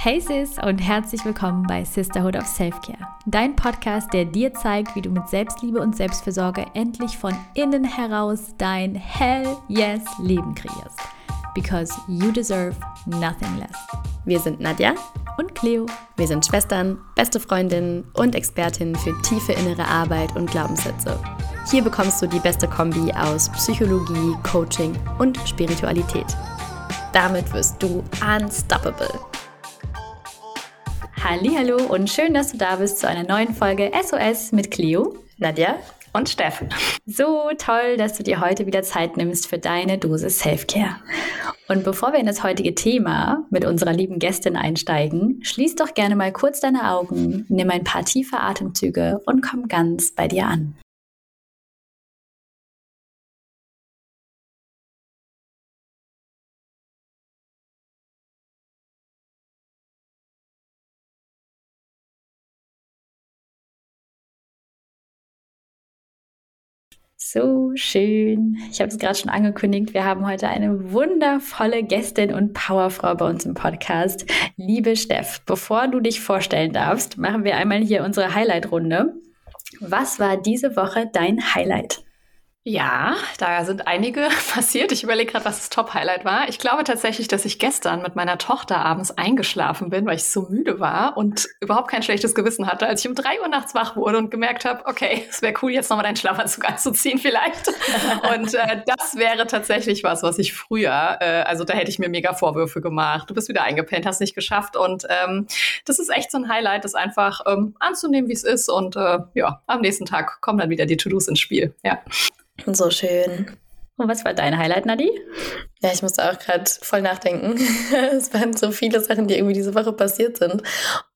Hey Sis und herzlich willkommen bei Sisterhood of Selfcare, dein Podcast, der dir zeigt, wie du mit Selbstliebe und Selbstfürsorge endlich von innen heraus dein Hell Yes Leben kreierst. Because you deserve nothing less. Wir sind Nadja und Cleo. Wir sind Schwestern, beste Freundinnen und Expertinnen für tiefe innere Arbeit und Glaubenssätze. Hier bekommst du die beste Kombi aus Psychologie, Coaching und Spiritualität. Damit wirst du unstoppable. Hallo und schön, dass du da bist zu einer neuen Folge SOS mit Cleo, Nadja und Steff. So toll, dass du dir heute wieder Zeit nimmst für deine Dosis Selfcare. Und bevor wir in das heutige Thema mit unserer lieben Gästin einsteigen, schließ doch gerne mal kurz deine Augen, nimm ein paar tiefe Atemzüge und komm ganz bei dir an. So schön. Ich habe es gerade schon angekündigt. Wir haben heute eine wundervolle Gästin und Powerfrau bei uns im Podcast. Liebe Steff, bevor du dich vorstellen darfst, machen wir einmal hier unsere Highlight-Runde. Was war diese Woche dein Highlight? Ja, da sind einige passiert. Ich überlege gerade, was das Top-Highlight war. Ich glaube tatsächlich, dass ich gestern mit meiner Tochter abends eingeschlafen bin, weil ich so müde war und überhaupt kein schlechtes Gewissen hatte, als ich um drei Uhr nachts wach wurde und gemerkt habe, okay, es wäre cool, jetzt nochmal deinen Schlafanzug anzuziehen vielleicht. und äh, das wäre tatsächlich was, was ich früher, äh, also da hätte ich mir mega Vorwürfe gemacht. Du bist wieder eingepennt, hast nicht geschafft und ähm, das ist echt so ein Highlight, das einfach ähm, anzunehmen, wie es ist und äh, ja, am nächsten Tag kommen dann wieder die To-Dos ins Spiel. Ja. So schön. Und was war dein Highlight, Nadi? Ja, ich musste auch gerade voll nachdenken. es waren so viele Sachen, die irgendwie diese Woche passiert sind.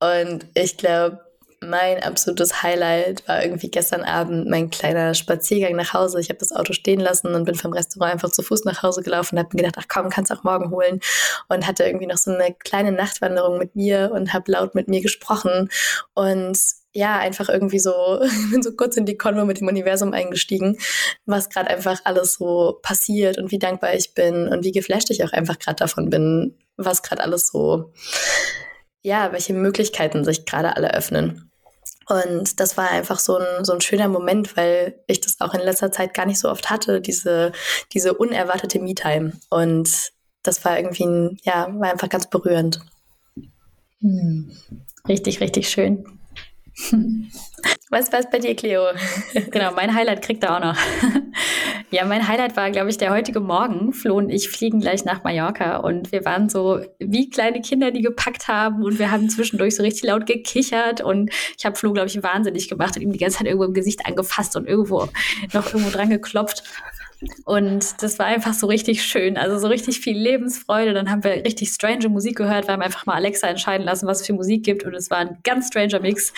Und ich glaube, mein absolutes Highlight war irgendwie gestern Abend mein kleiner Spaziergang nach Hause. Ich habe das Auto stehen lassen und bin vom Restaurant einfach zu Fuß nach Hause gelaufen und habe mir gedacht, ach komm, kannst auch morgen holen. Und hatte irgendwie noch so eine kleine Nachtwanderung mit mir und habe laut mit mir gesprochen. Und ja, einfach irgendwie so, bin so kurz in die Konvo mit dem Universum eingestiegen, was gerade einfach alles so passiert und wie dankbar ich bin und wie geflasht ich auch einfach gerade davon bin, was gerade alles so, ja, welche Möglichkeiten sich gerade alle öffnen. Und das war einfach so ein, so ein schöner Moment, weil ich das auch in letzter Zeit gar nicht so oft hatte, diese, diese unerwartete Me-Time. Und das war irgendwie, ein, ja, war einfach ganz berührend. Hm. Richtig, richtig schön. Was war bei dir, Cleo? genau, mein Highlight kriegt er auch noch. ja, mein Highlight war, glaube ich, der heutige Morgen. Flo und ich fliegen gleich nach Mallorca und wir waren so wie kleine Kinder, die gepackt haben und wir haben zwischendurch so richtig laut gekichert und ich habe Flo, glaube ich, wahnsinnig gemacht und ihm die ganze Zeit irgendwo im Gesicht angefasst und irgendwo noch irgendwo dran geklopft. Und das war einfach so richtig schön. Also so richtig viel Lebensfreude. Dann haben wir richtig strange Musik gehört. Wir haben einfach mal Alexa entscheiden lassen, was es für Musik gibt. Und es war ein ganz stranger Mix.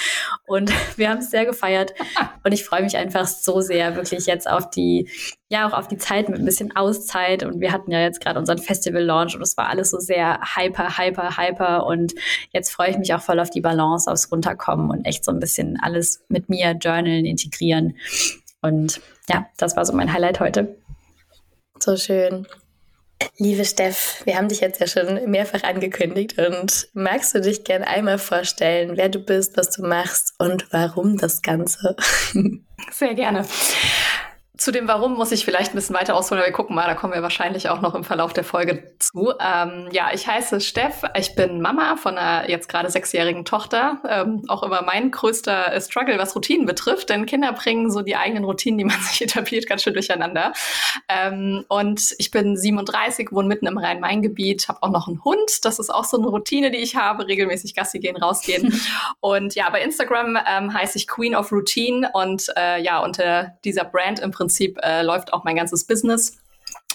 Und wir haben es sehr gefeiert. Und ich freue mich einfach so sehr wirklich jetzt auf die, ja, auch auf die Zeit mit ein bisschen Auszeit. Und wir hatten ja jetzt gerade unseren Festival-Launch und es war alles so sehr hyper, hyper, hyper. Und jetzt freue ich mich auch voll auf die Balance, aufs Runterkommen und echt so ein bisschen alles mit mir journalen, integrieren. Und ja, das war so mein Highlight heute. So schön. Liebe Steff, wir haben dich jetzt ja schon mehrfach angekündigt und magst du dich gern einmal vorstellen, wer du bist, was du machst und warum das Ganze? Sehr gerne. Zu dem Warum muss ich vielleicht ein bisschen weiter ausholen, aber wir gucken mal, da kommen wir wahrscheinlich auch noch im Verlauf der Folge zu. Ähm, ja, ich heiße Steff, ich bin Mama von einer jetzt gerade sechsjährigen Tochter. Ähm, auch immer mein größter Struggle, was Routinen betrifft, denn Kinder bringen so die eigenen Routinen, die man sich etabliert, ganz schön durcheinander. Ähm, und ich bin 37, wohne mitten im Rhein-Main-Gebiet, habe auch noch einen Hund. Das ist auch so eine Routine, die ich habe, regelmäßig Gassi gehen, rausgehen. und ja, bei Instagram ähm, heiße ich Queen of Routine und äh, ja, unter dieser Brand im Prinzip Prinzip äh, läuft auch mein ganzes Business.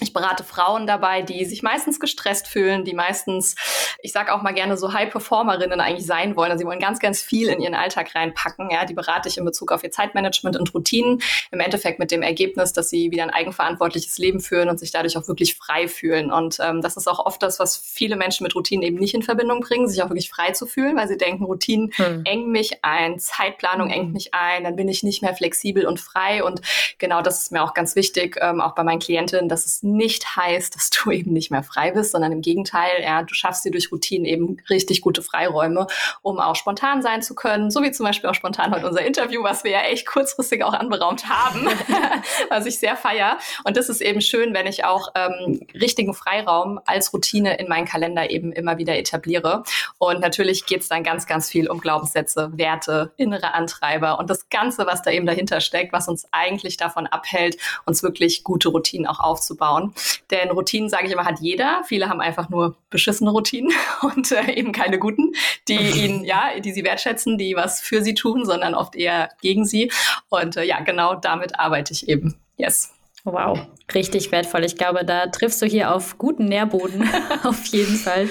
Ich berate Frauen dabei, die sich meistens gestresst fühlen, die meistens, ich sage auch mal gerne so High-Performerinnen eigentlich sein wollen. Also sie wollen ganz, ganz viel in ihren Alltag reinpacken. Ja, die berate ich in Bezug auf ihr Zeitmanagement und Routinen. Im Endeffekt mit dem Ergebnis, dass sie wieder ein eigenverantwortliches Leben führen und sich dadurch auch wirklich frei fühlen. Und ähm, das ist auch oft das, was viele Menschen mit Routinen eben nicht in Verbindung bringen, sich auch wirklich frei zu fühlen, weil sie denken, Routinen hm. engen mich ein, Zeitplanung engt mich ein, dann bin ich nicht mehr flexibel und frei. Und genau das ist mir auch ganz wichtig, ähm, auch bei meinen Klientinnen, dass es nicht heißt, dass du eben nicht mehr frei bist, sondern im Gegenteil, ja, du schaffst dir durch Routinen eben richtig gute Freiräume, um auch spontan sein zu können, so wie zum Beispiel auch spontan heute unser Interview, was wir ja echt kurzfristig auch anberaumt haben, was ich sehr feier. Und das ist eben schön, wenn ich auch ähm, richtigen Freiraum als Routine in meinen Kalender eben immer wieder etabliere. Und natürlich geht es dann ganz, ganz viel um Glaubenssätze, Werte, innere Antreiber und das Ganze, was da eben dahinter steckt, was uns eigentlich davon abhält, uns wirklich gute Routinen auch aufzubauen. Denn Routinen, sage ich immer, hat jeder. Viele haben einfach nur beschissene Routinen und äh, eben keine guten, die ihnen, ja, die sie wertschätzen, die was für sie tun, sondern oft eher gegen sie. Und äh, ja, genau damit arbeite ich eben. Yes. Wow, richtig wertvoll. Ich glaube, da triffst du hier auf guten Nährboden, auf jeden Fall.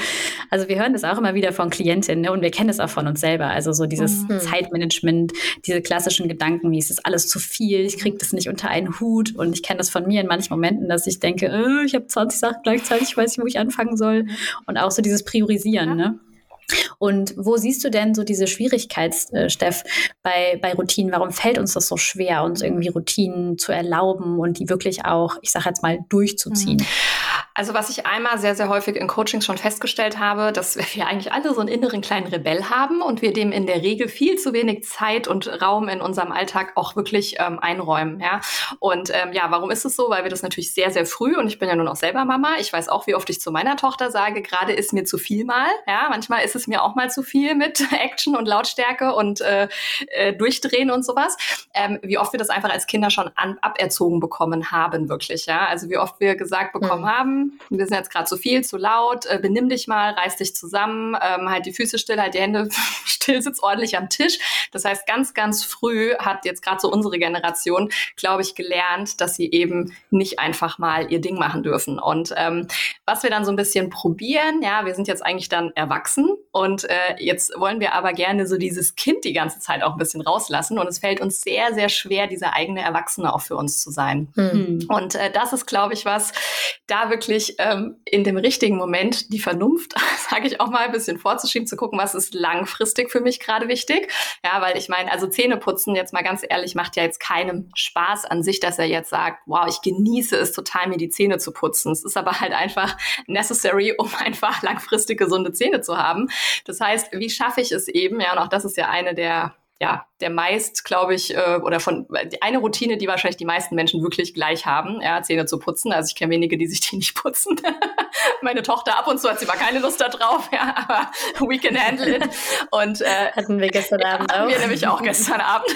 Also wir hören das auch immer wieder von Klientinnen ne? und wir kennen es auch von uns selber. Also so dieses mhm. Zeitmanagement, diese klassischen Gedanken, wie es ist alles zu viel, ich kriege das nicht unter einen Hut. Und ich kenne das von mir in manchen Momenten, dass ich denke, äh, ich habe 20 Sachen gleichzeitig, ich weiß nicht, wo ich anfangen soll. Und auch so dieses Priorisieren. Ja. Ne? Und wo siehst du denn so diese Schwierigkeit, äh, Steff, bei, bei Routinen? Warum fällt uns das so schwer, uns irgendwie Routinen zu erlauben und die wirklich auch, ich sage jetzt mal, durchzuziehen? Also was ich einmal sehr, sehr häufig in Coachings schon festgestellt habe, dass wir eigentlich alle so einen inneren kleinen Rebell haben und wir dem in der Regel viel zu wenig Zeit und Raum in unserem Alltag auch wirklich ähm, einräumen. Ja? Und ähm, ja, warum ist es so? Weil wir das natürlich sehr, sehr früh und ich bin ja nun auch selber Mama. Ich weiß auch, wie oft ich zu meiner Tochter sage, gerade ist mir zu viel mal. Ja, manchmal ist es mir auch mal zu viel mit Action und Lautstärke und äh, äh, Durchdrehen und sowas. Ähm, wie oft wir das einfach als Kinder schon an, aberzogen bekommen haben, wirklich. Ja, also wie oft wir gesagt bekommen mhm. haben, wir sind jetzt gerade zu viel, zu laut, äh, benimm dich mal, reiß dich zusammen, ähm, halt die Füße still, halt die Hände still, sitz ordentlich am Tisch. Das heißt, ganz, ganz früh hat jetzt gerade so unsere Generation, glaube ich, gelernt, dass sie eben nicht einfach mal ihr Ding machen dürfen. Und ähm, was wir dann so ein bisschen probieren, ja, wir sind jetzt eigentlich dann erwachsen und äh, jetzt wollen wir aber gerne so dieses Kind die ganze Zeit auch ein bisschen rauslassen. Und es fällt uns sehr, sehr schwer, dieser eigene Erwachsene auch für uns zu sein. Mhm. Und äh, das ist, glaube ich, was da wirklich ähm, in dem richtigen Moment die Vernunft, sage ich auch mal, ein bisschen vorzuschieben, zu gucken, was ist langfristig für mich gerade wichtig. Ja, weil ich meine, also Zähne putzen, jetzt mal ganz ehrlich, macht ja jetzt keinem Spaß an sich, dass er jetzt sagt, wow, ich genieße es total, mir die Zähne zu putzen. Es ist aber halt einfach necessary, um einfach langfristig gesunde Zähne zu haben. Das heißt, wie schaffe ich es eben? Ja, und auch das ist ja eine der ja, der meist, glaube ich, äh, oder von eine Routine, die wahrscheinlich die meisten Menschen wirklich gleich haben, ja, Zähne zu putzen. Also ich kenne wenige, die sich die nicht putzen. Meine Tochter ab und zu hat sie mal keine Lust darauf, ja, aber we can handle it. Und äh, hatten wir gestern Abend auch. Wir nämlich auch gestern Abend.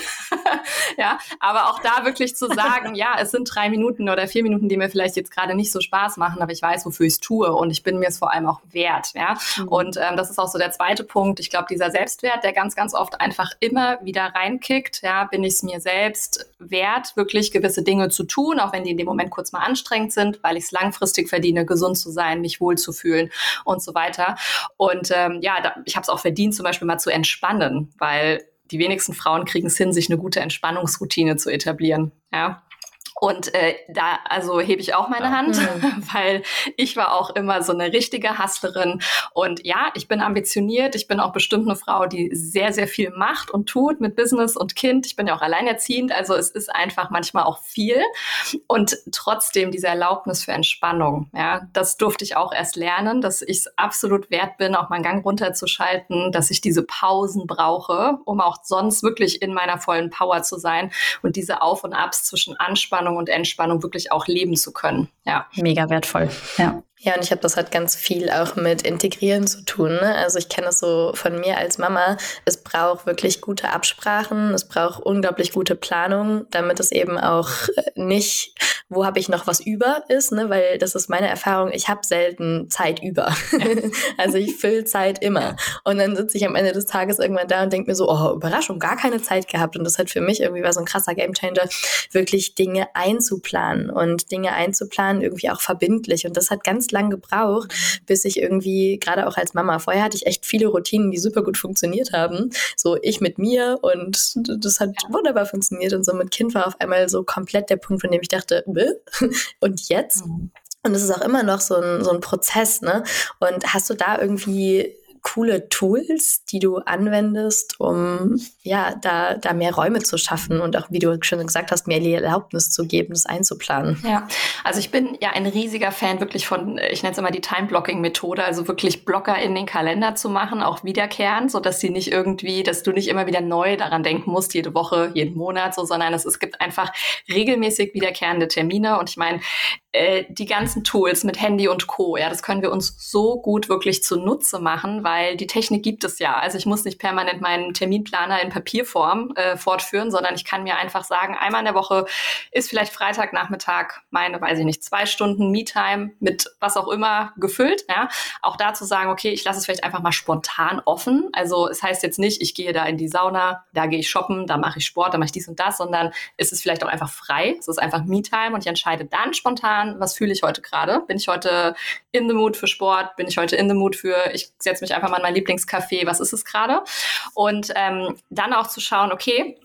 ja, aber auch da wirklich zu sagen, ja, es sind drei Minuten oder vier Minuten, die mir vielleicht jetzt gerade nicht so Spaß machen, aber ich weiß, wofür ich es tue und ich bin mir es vor allem auch wert. Ja, mhm. und ähm, das ist auch so der zweite Punkt. Ich glaube, dieser Selbstwert, der ganz, ganz oft einfach immer wieder reinkickt. Ja, bin ich es mir selbst wert, wirklich gewisse Dinge zu tun, auch wenn die in dem Moment kurz mal anstrengend sind, weil ich es langfristig verdiene, gesund zu sein, mich wohlzufühlen und so weiter. Und ähm, ja, da, ich habe es auch verdient, zum Beispiel mal zu entspannen, weil die wenigsten Frauen kriegen es hin, sich eine gute Entspannungsroutine zu etablieren. Ja. Und äh, da also hebe ich auch meine Hand, mhm. weil ich war auch immer so eine richtige Hustlerin. Und ja, ich bin ambitioniert. Ich bin auch bestimmt eine Frau, die sehr, sehr viel macht und tut mit Business und Kind. Ich bin ja auch alleinerziehend. Also es ist einfach manchmal auch viel. Und trotzdem diese Erlaubnis für Entspannung. Ja, das durfte ich auch erst lernen, dass ich es absolut wert bin, auch meinen Gang runterzuschalten, dass ich diese Pausen brauche, um auch sonst wirklich in meiner vollen Power zu sein und diese Auf und Abs zwischen Anspannung Anspannung und Entspannung wirklich auch leben zu können. Ja. Mega wertvoll. Ja. Ja, und ich habe das halt ganz viel auch mit Integrieren zu tun. Ne? Also ich kenne es so von mir als Mama. Es braucht wirklich gute Absprachen, es braucht unglaublich gute Planung, damit es eben auch äh, nicht, wo habe ich noch was über ist, ne? weil das ist meine Erfahrung, ich habe selten Zeit über. also ich fülle Zeit immer. Und dann sitze ich am Ende des Tages irgendwann da und denke mir so, oh, Überraschung, gar keine Zeit gehabt. Und das hat für mich irgendwie war so ein krasser Gamechanger, wirklich Dinge einzuplanen und Dinge einzuplanen irgendwie auch verbindlich. Und das hat ganz lang gebraucht, bis ich irgendwie, gerade auch als Mama, vorher hatte ich echt viele Routinen, die super gut funktioniert haben. So ich mit mir und das hat wunderbar funktioniert. Und so mit Kind war auf einmal so komplett der Punkt, von dem ich dachte, und jetzt? Mhm. Und es ist auch immer noch so ein, so ein Prozess, ne? Und hast du da irgendwie coole Tools, die du anwendest, um ja, da, da mehr Räume zu schaffen und auch, wie du schon gesagt hast, mehr die Erlaubnis zu geben, das einzuplanen? Ja, also ich bin ja ein riesiger Fan wirklich von, ich nenne es immer die Time-Blocking-Methode, also wirklich Blocker in den Kalender zu machen, auch wiederkehrend, so dass sie nicht irgendwie, dass du nicht immer wieder neu daran denken musst, jede Woche, jeden Monat, so, sondern es, es gibt einfach regelmäßig wiederkehrende Termine und ich meine, äh, die ganzen Tools mit Handy und Co. Ja, das können wir uns so gut wirklich zunutze machen, weil die Technik gibt es ja. Also ich muss nicht permanent meinen Terminplaner in Papierform äh, fortführen, sondern ich kann mir einfach sagen, einmal in der Woche ist vielleicht Freitagnachmittag meine, weiß ich nicht, zwei Stunden Me-Time mit was auch immer gefüllt. Ja, auch da zu sagen, okay, ich lasse es vielleicht einfach mal spontan offen. Also es heißt jetzt nicht, ich gehe da in die Sauna, da gehe ich shoppen, da mache ich Sport, da mache ich dies und das, sondern es ist vielleicht auch einfach frei. Es ist einfach Me-Time und ich entscheide dann spontan an, was fühle ich heute gerade? Bin ich heute in the mood für Sport? Bin ich heute in the mood für, ich setze mich einfach mal in mein Lieblingscafé, was ist es gerade? Und ähm, dann auch zu schauen, okay,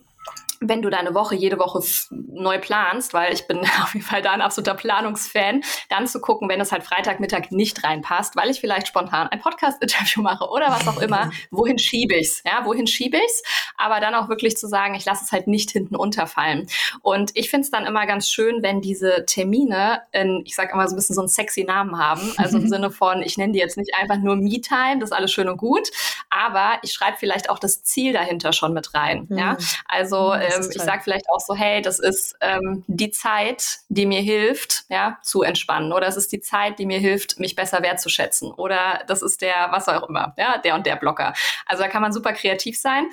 wenn du deine Woche jede Woche neu planst, weil ich bin auf jeden Fall da ein absoluter Planungsfan, dann zu gucken, wenn es halt Freitagmittag nicht reinpasst, weil ich vielleicht spontan ein Podcast-Interview mache oder was auch immer, wohin schiebe ich's? Ja, wohin schiebe ich's? Aber dann auch wirklich zu sagen, ich lasse es halt nicht hinten unterfallen. Und ich finde es dann immer ganz schön, wenn diese Termine, in, ich sage immer so ein bisschen so einen sexy Namen haben. Also im Sinne von, ich nenne die jetzt nicht einfach nur Me-Time, das ist alles schön und gut, aber ich schreibe vielleicht auch das Ziel dahinter schon mit rein. Ja, hm. also hm ähm, ich sage vielleicht auch so, hey, das ist ähm, die Zeit, die mir hilft, ja, zu entspannen. Oder es ist die Zeit, die mir hilft, mich besser wertzuschätzen. Oder das ist der, was auch immer, ja, der und der Blocker. Also da kann man super kreativ sein.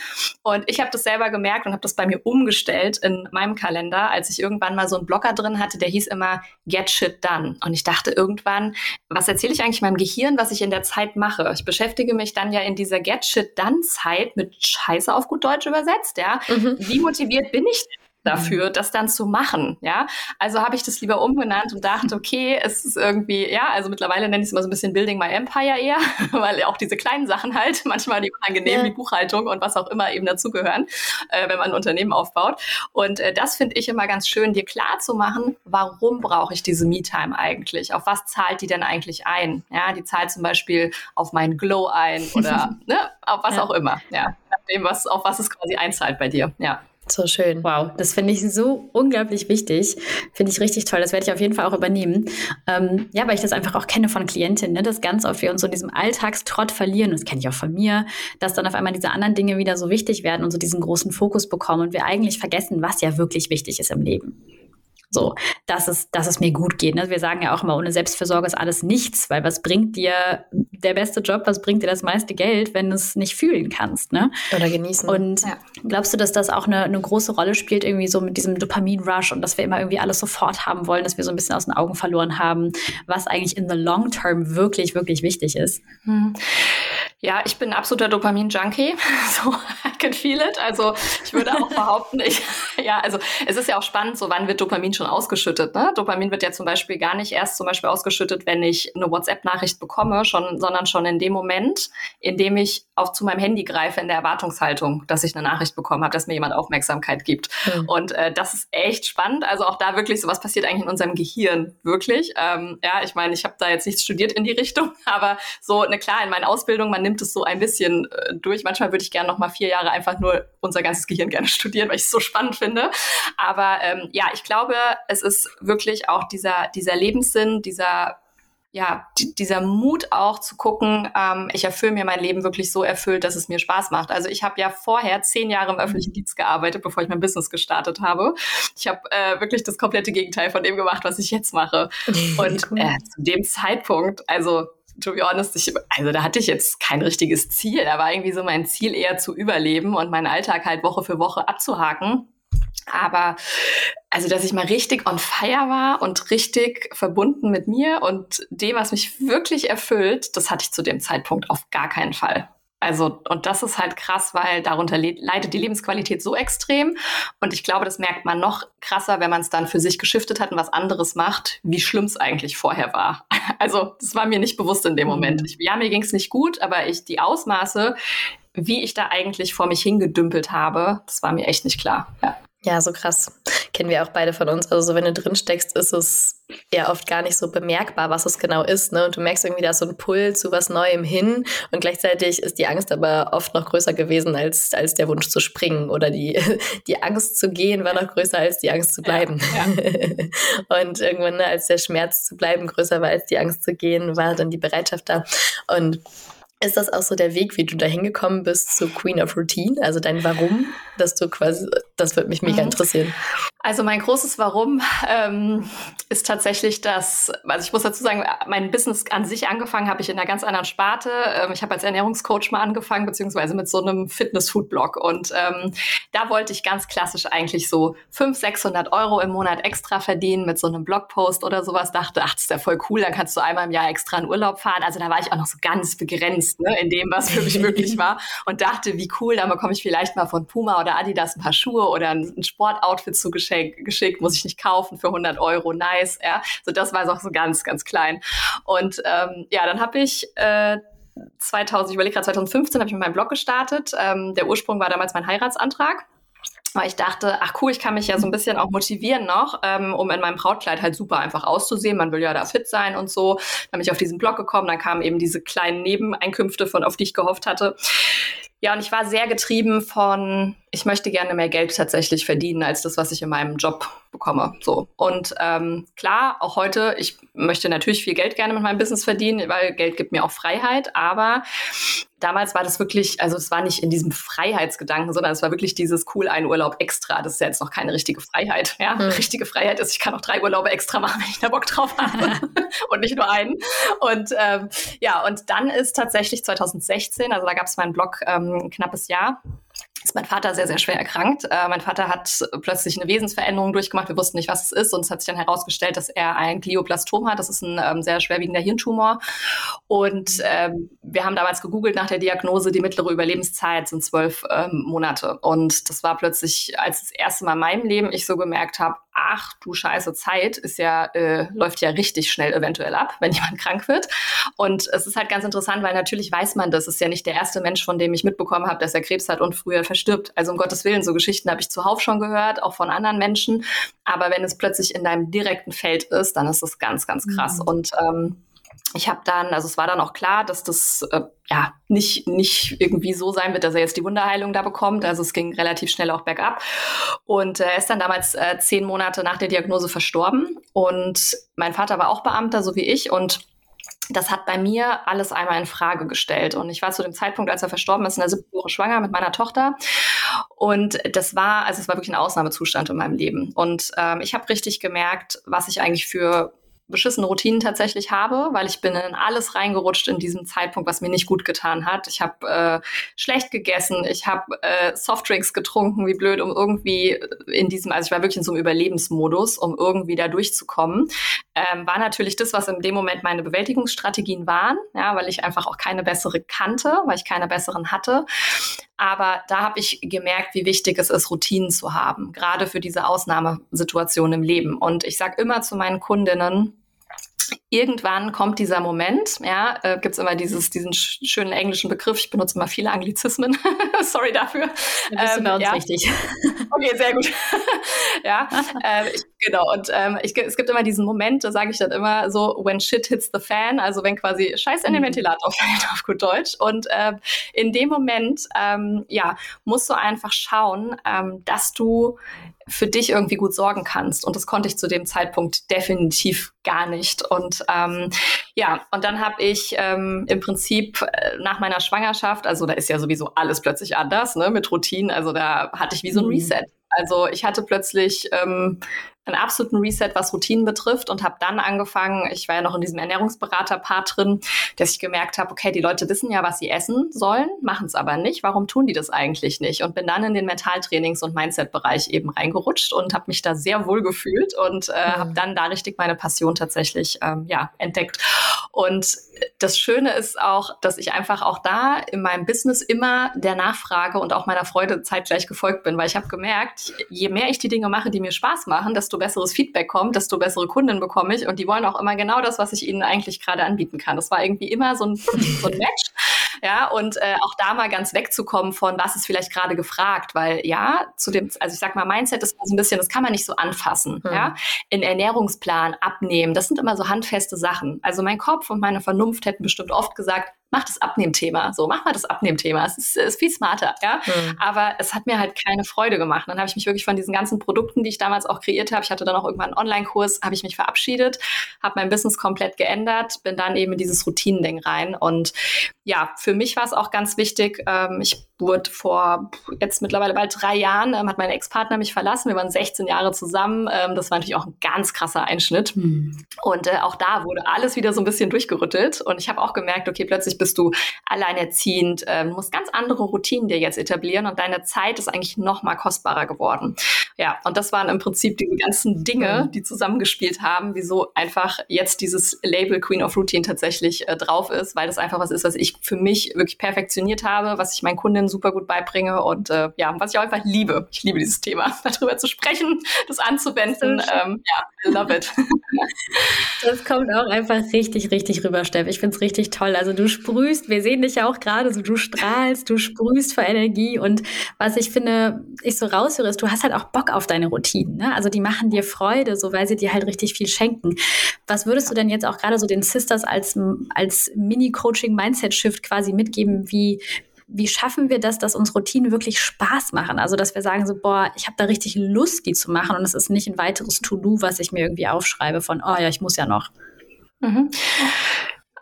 Und ich habe das selber gemerkt und habe das bei mir umgestellt in meinem Kalender, als ich irgendwann mal so einen Blocker drin hatte, der hieß immer Get Shit Done. Und ich dachte irgendwann, was erzähle ich eigentlich meinem Gehirn, was ich in der Zeit mache? Ich beschäftige mich dann ja in dieser Get Shit Done Zeit mit Scheiße auf gut Deutsch übersetzt, ja. Mhm. Wie motiviert motiviert bin ich dafür, mhm. das dann zu machen. Ja, also habe ich das lieber umbenannt und dachte, okay, es ist irgendwie, ja, also mittlerweile nenne ich es immer so ein bisschen Building My Empire eher, weil auch diese kleinen Sachen halt manchmal die unangenehm ja. wie Buchhaltung und was auch immer eben dazugehören, äh, wenn man ein Unternehmen aufbaut. Und äh, das finde ich immer ganz schön, dir klar zu machen, warum brauche ich diese Me-Time eigentlich? Auf was zahlt die denn eigentlich ein? Ja, die zahlt zum Beispiel auf meinen Glow ein oder ne, auf was ja. auch immer. Ja, nachdem was auf was es quasi einzahlt bei dir. Ja. So schön. Wow, das finde ich so unglaublich wichtig. Finde ich richtig toll. Das werde ich auf jeden Fall auch übernehmen. Ähm, ja, weil ich das einfach auch kenne von Klientinnen, ne? dass ganz oft wir uns so in diesem Alltagstrott verlieren. Das kenne ich auch von mir, dass dann auf einmal diese anderen Dinge wieder so wichtig werden und so diesen großen Fokus bekommen und wir eigentlich vergessen, was ja wirklich wichtig ist im Leben. So, dass es, dass es mir gut geht. Ne? Wir sagen ja auch immer, ohne Selbstfürsorge ist alles nichts, weil was bringt dir der beste Job, was bringt dir das meiste Geld, wenn du es nicht fühlen kannst, ne? Oder genießen. Und ja. glaubst du, dass das auch eine, eine große Rolle spielt, irgendwie so mit diesem Dopamin-Rush und dass wir immer irgendwie alles sofort haben wollen, dass wir so ein bisschen aus den Augen verloren haben, was eigentlich in the long term wirklich, wirklich wichtig ist? Hm. Ja, ich bin ein absoluter Dopamin-Junkie. So, I can feel it. Also ich würde auch behaupten, ich, ja, also es ist ja auch spannend, so wann wird Dopamin schon ausgeschüttet. Ne? Dopamin wird ja zum Beispiel gar nicht erst zum Beispiel ausgeschüttet, wenn ich eine WhatsApp-Nachricht bekomme, schon, sondern schon in dem Moment, in dem ich auf zu meinem Handy greife in der Erwartungshaltung, dass ich eine Nachricht bekommen habe, dass mir jemand Aufmerksamkeit gibt. Mhm. Und äh, das ist echt spannend. Also auch da wirklich, so was passiert eigentlich in unserem Gehirn wirklich. Ähm, ja, ich meine, ich habe da jetzt nichts studiert in die Richtung, aber so, eine klar, in meiner Ausbildung, man nimmt nimmt es so ein bisschen äh, durch. Manchmal würde ich gerne noch mal vier Jahre einfach nur unser ganzes Gehirn gerne studieren, weil ich es so spannend finde. Aber ähm, ja, ich glaube, es ist wirklich auch dieser, dieser Lebenssinn, dieser ja, dieser Mut auch zu gucken, ähm, ich erfülle mir mein Leben wirklich so erfüllt, dass es mir Spaß macht. Also ich habe ja vorher zehn Jahre im öffentlichen mhm. Dienst gearbeitet, bevor ich mein Business gestartet habe. Ich habe äh, wirklich das komplette Gegenteil von dem gemacht, was ich jetzt mache. Und äh, zu dem Zeitpunkt, also to be honest, ich, also da hatte ich jetzt kein richtiges Ziel. Da war irgendwie so mein Ziel eher zu überleben und meinen Alltag halt Woche für Woche abzuhaken. Aber also, dass ich mal richtig on fire war und richtig verbunden mit mir und dem, was mich wirklich erfüllt, das hatte ich zu dem Zeitpunkt auf gar keinen Fall. Also, und das ist halt krass, weil darunter leidet die Lebensqualität so extrem. Und ich glaube, das merkt man noch krasser, wenn man es dann für sich geschiftet hat und was anderes macht, wie schlimm es eigentlich vorher war. Also, das war mir nicht bewusst in dem Moment. Mhm. Ich, ja, mir ging es nicht gut, aber ich, die Ausmaße, wie ich da eigentlich vor mich hingedümpelt habe, das war mir echt nicht klar. Ja. Ja, so krass. Kennen wir auch beide von uns. Also so, wenn du drin steckst, ist es ja oft gar nicht so bemerkbar, was es genau ist. Ne? Und du merkst irgendwie, da ist so ein Pull zu was Neuem hin. Und gleichzeitig ist die Angst aber oft noch größer gewesen als, als der Wunsch zu springen. Oder die, die Angst zu gehen war noch größer als die Angst zu bleiben. Ja, ja. und irgendwann, ne, als der Schmerz zu bleiben größer war als die Angst zu gehen, war dann die Bereitschaft da. Und ist das auch so der Weg, wie du da hingekommen bist zu Queen of Routine? Also dein Warum, dass du quasi, das würde mich mega mhm. interessieren. Also mein großes Warum ähm, ist tatsächlich das, also ich muss dazu sagen, mein Business an sich angefangen habe ich in einer ganz anderen Sparte. Ähm, ich habe als Ernährungscoach mal angefangen, beziehungsweise mit so einem Fitness-Food-Blog. Und ähm, da wollte ich ganz klassisch eigentlich so 500, 600 Euro im Monat extra verdienen mit so einem Blogpost oder sowas. Dachte, ach, das ist ja voll cool, dann kannst du einmal im Jahr extra in Urlaub fahren. Also da war ich auch noch so ganz begrenzt ne, in dem, was für mich möglich war. Und dachte, wie cool, dann bekomme ich vielleicht mal von Puma oder Adidas ein paar Schuhe oder ein Sportoutfit zugeschickt muss ich nicht kaufen für 100 Euro, nice, ja. So das war auch so ganz, ganz klein. Und ähm, ja, dann habe ich äh, 2000, ich überlege gerade 2015, habe ich mit meinem Blog gestartet. Ähm, der Ursprung war damals mein Heiratsantrag weil ich dachte, ach cool, ich kann mich ja so ein bisschen auch motivieren noch, ähm, um in meinem Brautkleid halt super einfach auszusehen. Man will ja da fit sein und so. Dann bin ich auf diesen Blog gekommen, dann kamen eben diese kleinen Nebeneinkünfte, von auf die ich gehofft hatte. Ja, und ich war sehr getrieben von, ich möchte gerne mehr Geld tatsächlich verdienen als das, was ich in meinem Job bekomme. So. Und ähm, klar, auch heute, ich möchte natürlich viel Geld gerne mit meinem Business verdienen, weil Geld gibt mir auch Freiheit, aber damals war das wirklich, also es war nicht in diesem Freiheitsgedanken, sondern es war wirklich dieses cool, ein Urlaub extra. Das ist ja jetzt noch keine richtige Freiheit. Ja? Mhm. Richtige Freiheit ist, ich kann auch drei Urlaube extra machen, wenn ich da Bock drauf habe und nicht nur einen. Und ähm, ja, und dann ist tatsächlich 2016, also da gab es meinen Blog ähm, ein knappes Jahr, ist mein Vater sehr, sehr schwer erkrankt. Äh, mein Vater hat plötzlich eine Wesensveränderung durchgemacht. Wir wussten nicht, was es ist. Und es hat sich dann herausgestellt, dass er ein Glioblastom hat. Das ist ein ähm, sehr schwerwiegender Hirntumor. Und ähm, wir haben damals gegoogelt nach der Diagnose. Die mittlere Überlebenszeit sind zwölf ähm, Monate. Und das war plötzlich, als das erste Mal in meinem Leben ich so gemerkt habe, ach du scheiße, Zeit ist ja, äh, läuft ja richtig schnell eventuell ab, wenn jemand krank wird. Und es ist halt ganz interessant, weil natürlich weiß man, das ist ja nicht der erste Mensch, von dem ich mitbekommen habe, dass er Krebs hat und früher verstirbt. Also um Gottes Willen, so Geschichten habe ich zuhauf schon gehört, auch von anderen Menschen. Aber wenn es plötzlich in deinem direkten Feld ist, dann ist das ganz, ganz krass. Mhm. Und ähm, ich habe dann, also es war dann auch klar, dass das äh, ja nicht nicht irgendwie so sein wird, dass er jetzt die Wunderheilung da bekommt. Also es ging relativ schnell auch bergab und äh, er ist dann damals äh, zehn Monate nach der Diagnose verstorben und mein Vater war auch Beamter, so wie ich und das hat bei mir alles einmal in Frage gestellt. Und ich war zu dem Zeitpunkt, als er verstorben ist, in der siebten Woche schwanger mit meiner Tochter. Und das war, also es war wirklich ein Ausnahmezustand in meinem Leben. Und ähm, ich habe richtig gemerkt, was ich eigentlich für beschissene Routinen tatsächlich habe, weil ich bin in alles reingerutscht in diesem Zeitpunkt, was mir nicht gut getan hat. Ich habe äh, schlecht gegessen, ich habe äh, Softdrinks getrunken, wie blöd, um irgendwie in diesem, also ich war wirklich in so einem Überlebensmodus, um irgendwie da durchzukommen. Ähm, war natürlich das, was in dem Moment meine Bewältigungsstrategien waren, ja, weil ich einfach auch keine bessere kannte, weil ich keine besseren hatte. Aber da habe ich gemerkt, wie wichtig es ist, Routinen zu haben, gerade für diese Ausnahmesituation im Leben. Und ich sage immer zu meinen Kundinnen, irgendwann kommt dieser Moment, ja, äh, gibt es immer dieses, diesen schönen englischen Begriff, ich benutze immer viele Anglizismen, sorry dafür. Da bist ähm, du bei uns ja. richtig. Okay, sehr gut. ja, äh, ich, genau, und ähm, ich, es gibt immer diesen Moment, da sage ich dann immer so, when shit hits the fan, also wenn quasi Scheiß in den mhm. Ventilator fällt, auf gut Deutsch. Und äh, in dem Moment, ähm, ja, musst du einfach schauen, ähm, dass du für dich irgendwie gut sorgen kannst. Und das konnte ich zu dem Zeitpunkt definitiv gar nicht. Und ähm, ja, und dann habe ich ähm, im Prinzip äh, nach meiner Schwangerschaft, also da ist ja sowieso alles plötzlich anders, ne, mit Routinen, also da hatte ich wie so ein mhm. Reset. Also ich hatte plötzlich ähm, einen absoluten Reset, was Routinen betrifft und habe dann angefangen, ich war ja noch in diesem Ernährungsberater-Part drin, dass ich gemerkt habe, okay, die Leute wissen ja, was sie essen sollen, machen es aber nicht. Warum tun die das eigentlich nicht? Und bin dann in den Mentaltrainings- und Mindset-Bereich eben reingerutscht und habe mich da sehr wohl gefühlt und äh, mhm. habe dann da richtig meine Passion tatsächlich ähm, ja, entdeckt. Und das Schöne ist auch, dass ich einfach auch da in meinem Business immer der Nachfrage und auch meiner Freude zeitgleich gefolgt bin, weil ich habe gemerkt, je mehr ich die Dinge mache, die mir Spaß machen, desto besseres Feedback kommt, desto bessere Kunden bekomme ich und die wollen auch immer genau das, was ich ihnen eigentlich gerade anbieten kann. Das war irgendwie immer so ein, so ein Match. Ja, und äh, auch da mal ganz wegzukommen von, was ist vielleicht gerade gefragt, weil ja, zu dem, also ich sag mal, Mindset ist so ein bisschen, das kann man nicht so anfassen. Mhm. Ja, in Ernährungsplan abnehmen, das sind immer so handfeste Sachen. Also mein Kopf und meine Vernunft hätten bestimmt oft gesagt, mach das Abnehmthema. So, mach mal das Abnehmthema. Es ist, ist viel smarter, ja. Mhm. Aber es hat mir halt keine Freude gemacht. Dann habe ich mich wirklich von diesen ganzen Produkten, die ich damals auch kreiert habe, ich hatte dann auch irgendwann einen Online-Kurs, habe ich mich verabschiedet, habe mein Business komplett geändert, bin dann eben in dieses Routinending rein. Und ja, für mich war es auch ganz wichtig. Ähm, ich wurde vor jetzt mittlerweile bald drei Jahren, ähm, hat mein Ex-Partner mich verlassen. Wir waren 16 Jahre zusammen. Ähm, das war natürlich auch ein ganz krasser Einschnitt. Mhm. Und äh, auch da wurde alles wieder so ein bisschen durchgerüttelt. Und ich habe auch gemerkt, okay, plötzlich bist du alleinerziehend, äh, musst ganz andere Routinen dir jetzt etablieren und deine Zeit ist eigentlich noch mal kostbarer geworden. Ja, und das waren im Prinzip die ganzen Dinge, mhm. die zusammengespielt haben, wieso einfach jetzt dieses Label Queen of Routine tatsächlich äh, drauf ist, weil das einfach was ist, was ich für mich wirklich perfektioniert habe, was ich meinen Kundinnen super gut beibringe und äh, ja, was ich auch einfach liebe. Ich liebe dieses Thema, darüber zu sprechen, das anzuwenden. Ähm, ja, I love it. Das kommt auch einfach richtig, richtig rüber, Steff. Ich finde es richtig toll. Also du sprühst, wir sehen dich ja auch gerade, so du strahlst, du sprühst vor Energie und was ich finde, ich so raushöre, ist, du hast halt auch Bock auf deine Routinen. Ne? Also die machen dir Freude, so weil sie dir halt richtig viel schenken. Was würdest du denn jetzt auch gerade so den Sisters als, als Mini-Coaching-Mindset-Shift quasi mitgeben, wie wie schaffen wir das, dass uns Routinen wirklich Spaß machen? Also, dass wir sagen so, boah, ich habe da richtig Lust, die zu machen und es ist nicht ein weiteres To-Do, was ich mir irgendwie aufschreibe von, oh ja, ich muss ja noch. Mhm.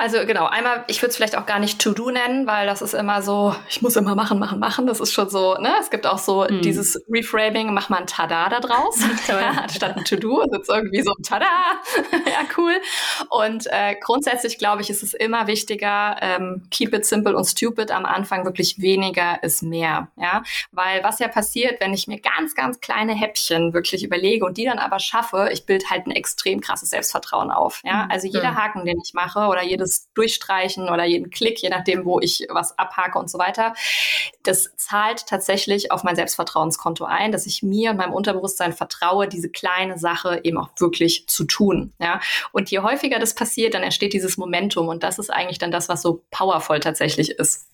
Also genau, einmal, ich würde es vielleicht auch gar nicht To-Do nennen, weil das ist immer so, ich muss immer machen, machen, machen. Das ist schon so, ne? Es gibt auch so hm. dieses Reframing, mach mal ein Tada da draus, ja, anstatt ein To-Do. ist jetzt irgendwie so ein Tada. ja, cool. Und äh, grundsätzlich, glaube ich, ist es immer wichtiger, ähm, keep it simple und stupid am Anfang wirklich weniger ist mehr. Ja, weil was ja passiert, wenn ich mir ganz, ganz kleine Häppchen wirklich überlege und die dann aber schaffe, ich bilde halt ein extrem krasses Selbstvertrauen auf. Ja, hm. also jeder Haken, den ich mache oder jedes jedes Durchstreichen oder jeden Klick, je nachdem, wo ich was abhake und so weiter, das zahlt tatsächlich auf mein Selbstvertrauenskonto ein, dass ich mir und meinem Unterbewusstsein vertraue, diese kleine Sache eben auch wirklich zu tun. Ja? Und je häufiger das passiert, dann entsteht dieses Momentum und das ist eigentlich dann das, was so powervoll tatsächlich ist.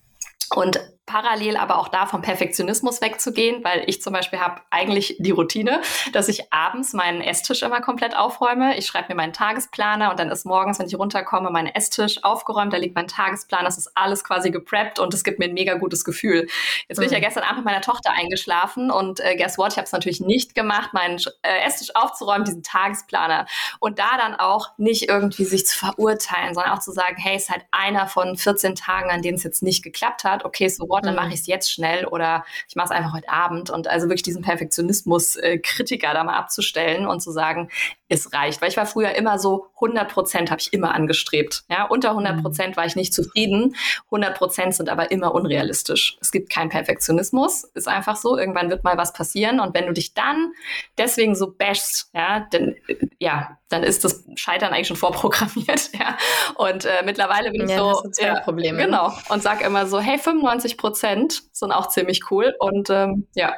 Und parallel aber auch da vom Perfektionismus wegzugehen, weil ich zum Beispiel habe eigentlich die Routine, dass ich abends meinen Esstisch immer komplett aufräume. Ich schreibe mir meinen Tagesplaner und dann ist morgens, wenn ich runterkomme, mein Esstisch aufgeräumt, da liegt mein Tagesplan, das ist alles quasi gepreppt und es gibt mir ein mega gutes Gefühl. Jetzt bin mhm. ich ja mhm. gestern Abend mit meiner Tochter eingeschlafen und äh, guess what, ich habe es natürlich nicht gemacht, meinen äh, Esstisch aufzuräumen, diesen Tagesplaner und da dann auch nicht irgendwie sich zu verurteilen, sondern auch zu sagen, hey, es ist halt einer von 14 Tagen, an denen es jetzt nicht geklappt hat. Okay, so what, dann mache mhm. ich es jetzt schnell oder ich mache es einfach heute Abend. Und also wirklich diesen Perfektionismus-Kritiker da mal abzustellen und zu sagen, es reicht. Weil ich war früher immer so, 100 Prozent habe ich immer angestrebt. Ja, unter 100 mhm. Prozent war ich nicht zufrieden. 100 Prozent sind aber immer unrealistisch. Es gibt keinen Perfektionismus. Ist einfach so. Irgendwann wird mal was passieren. Und wenn du dich dann deswegen so bashst, ja, dann, ja, dann ist das Scheitern eigentlich schon vorprogrammiert. Ja. Und äh, mittlerweile bin ich ja, so, ja, Probleme. genau, und sag immer so, hey, 95 Prozent sind auch ziemlich cool. Und ähm, ja,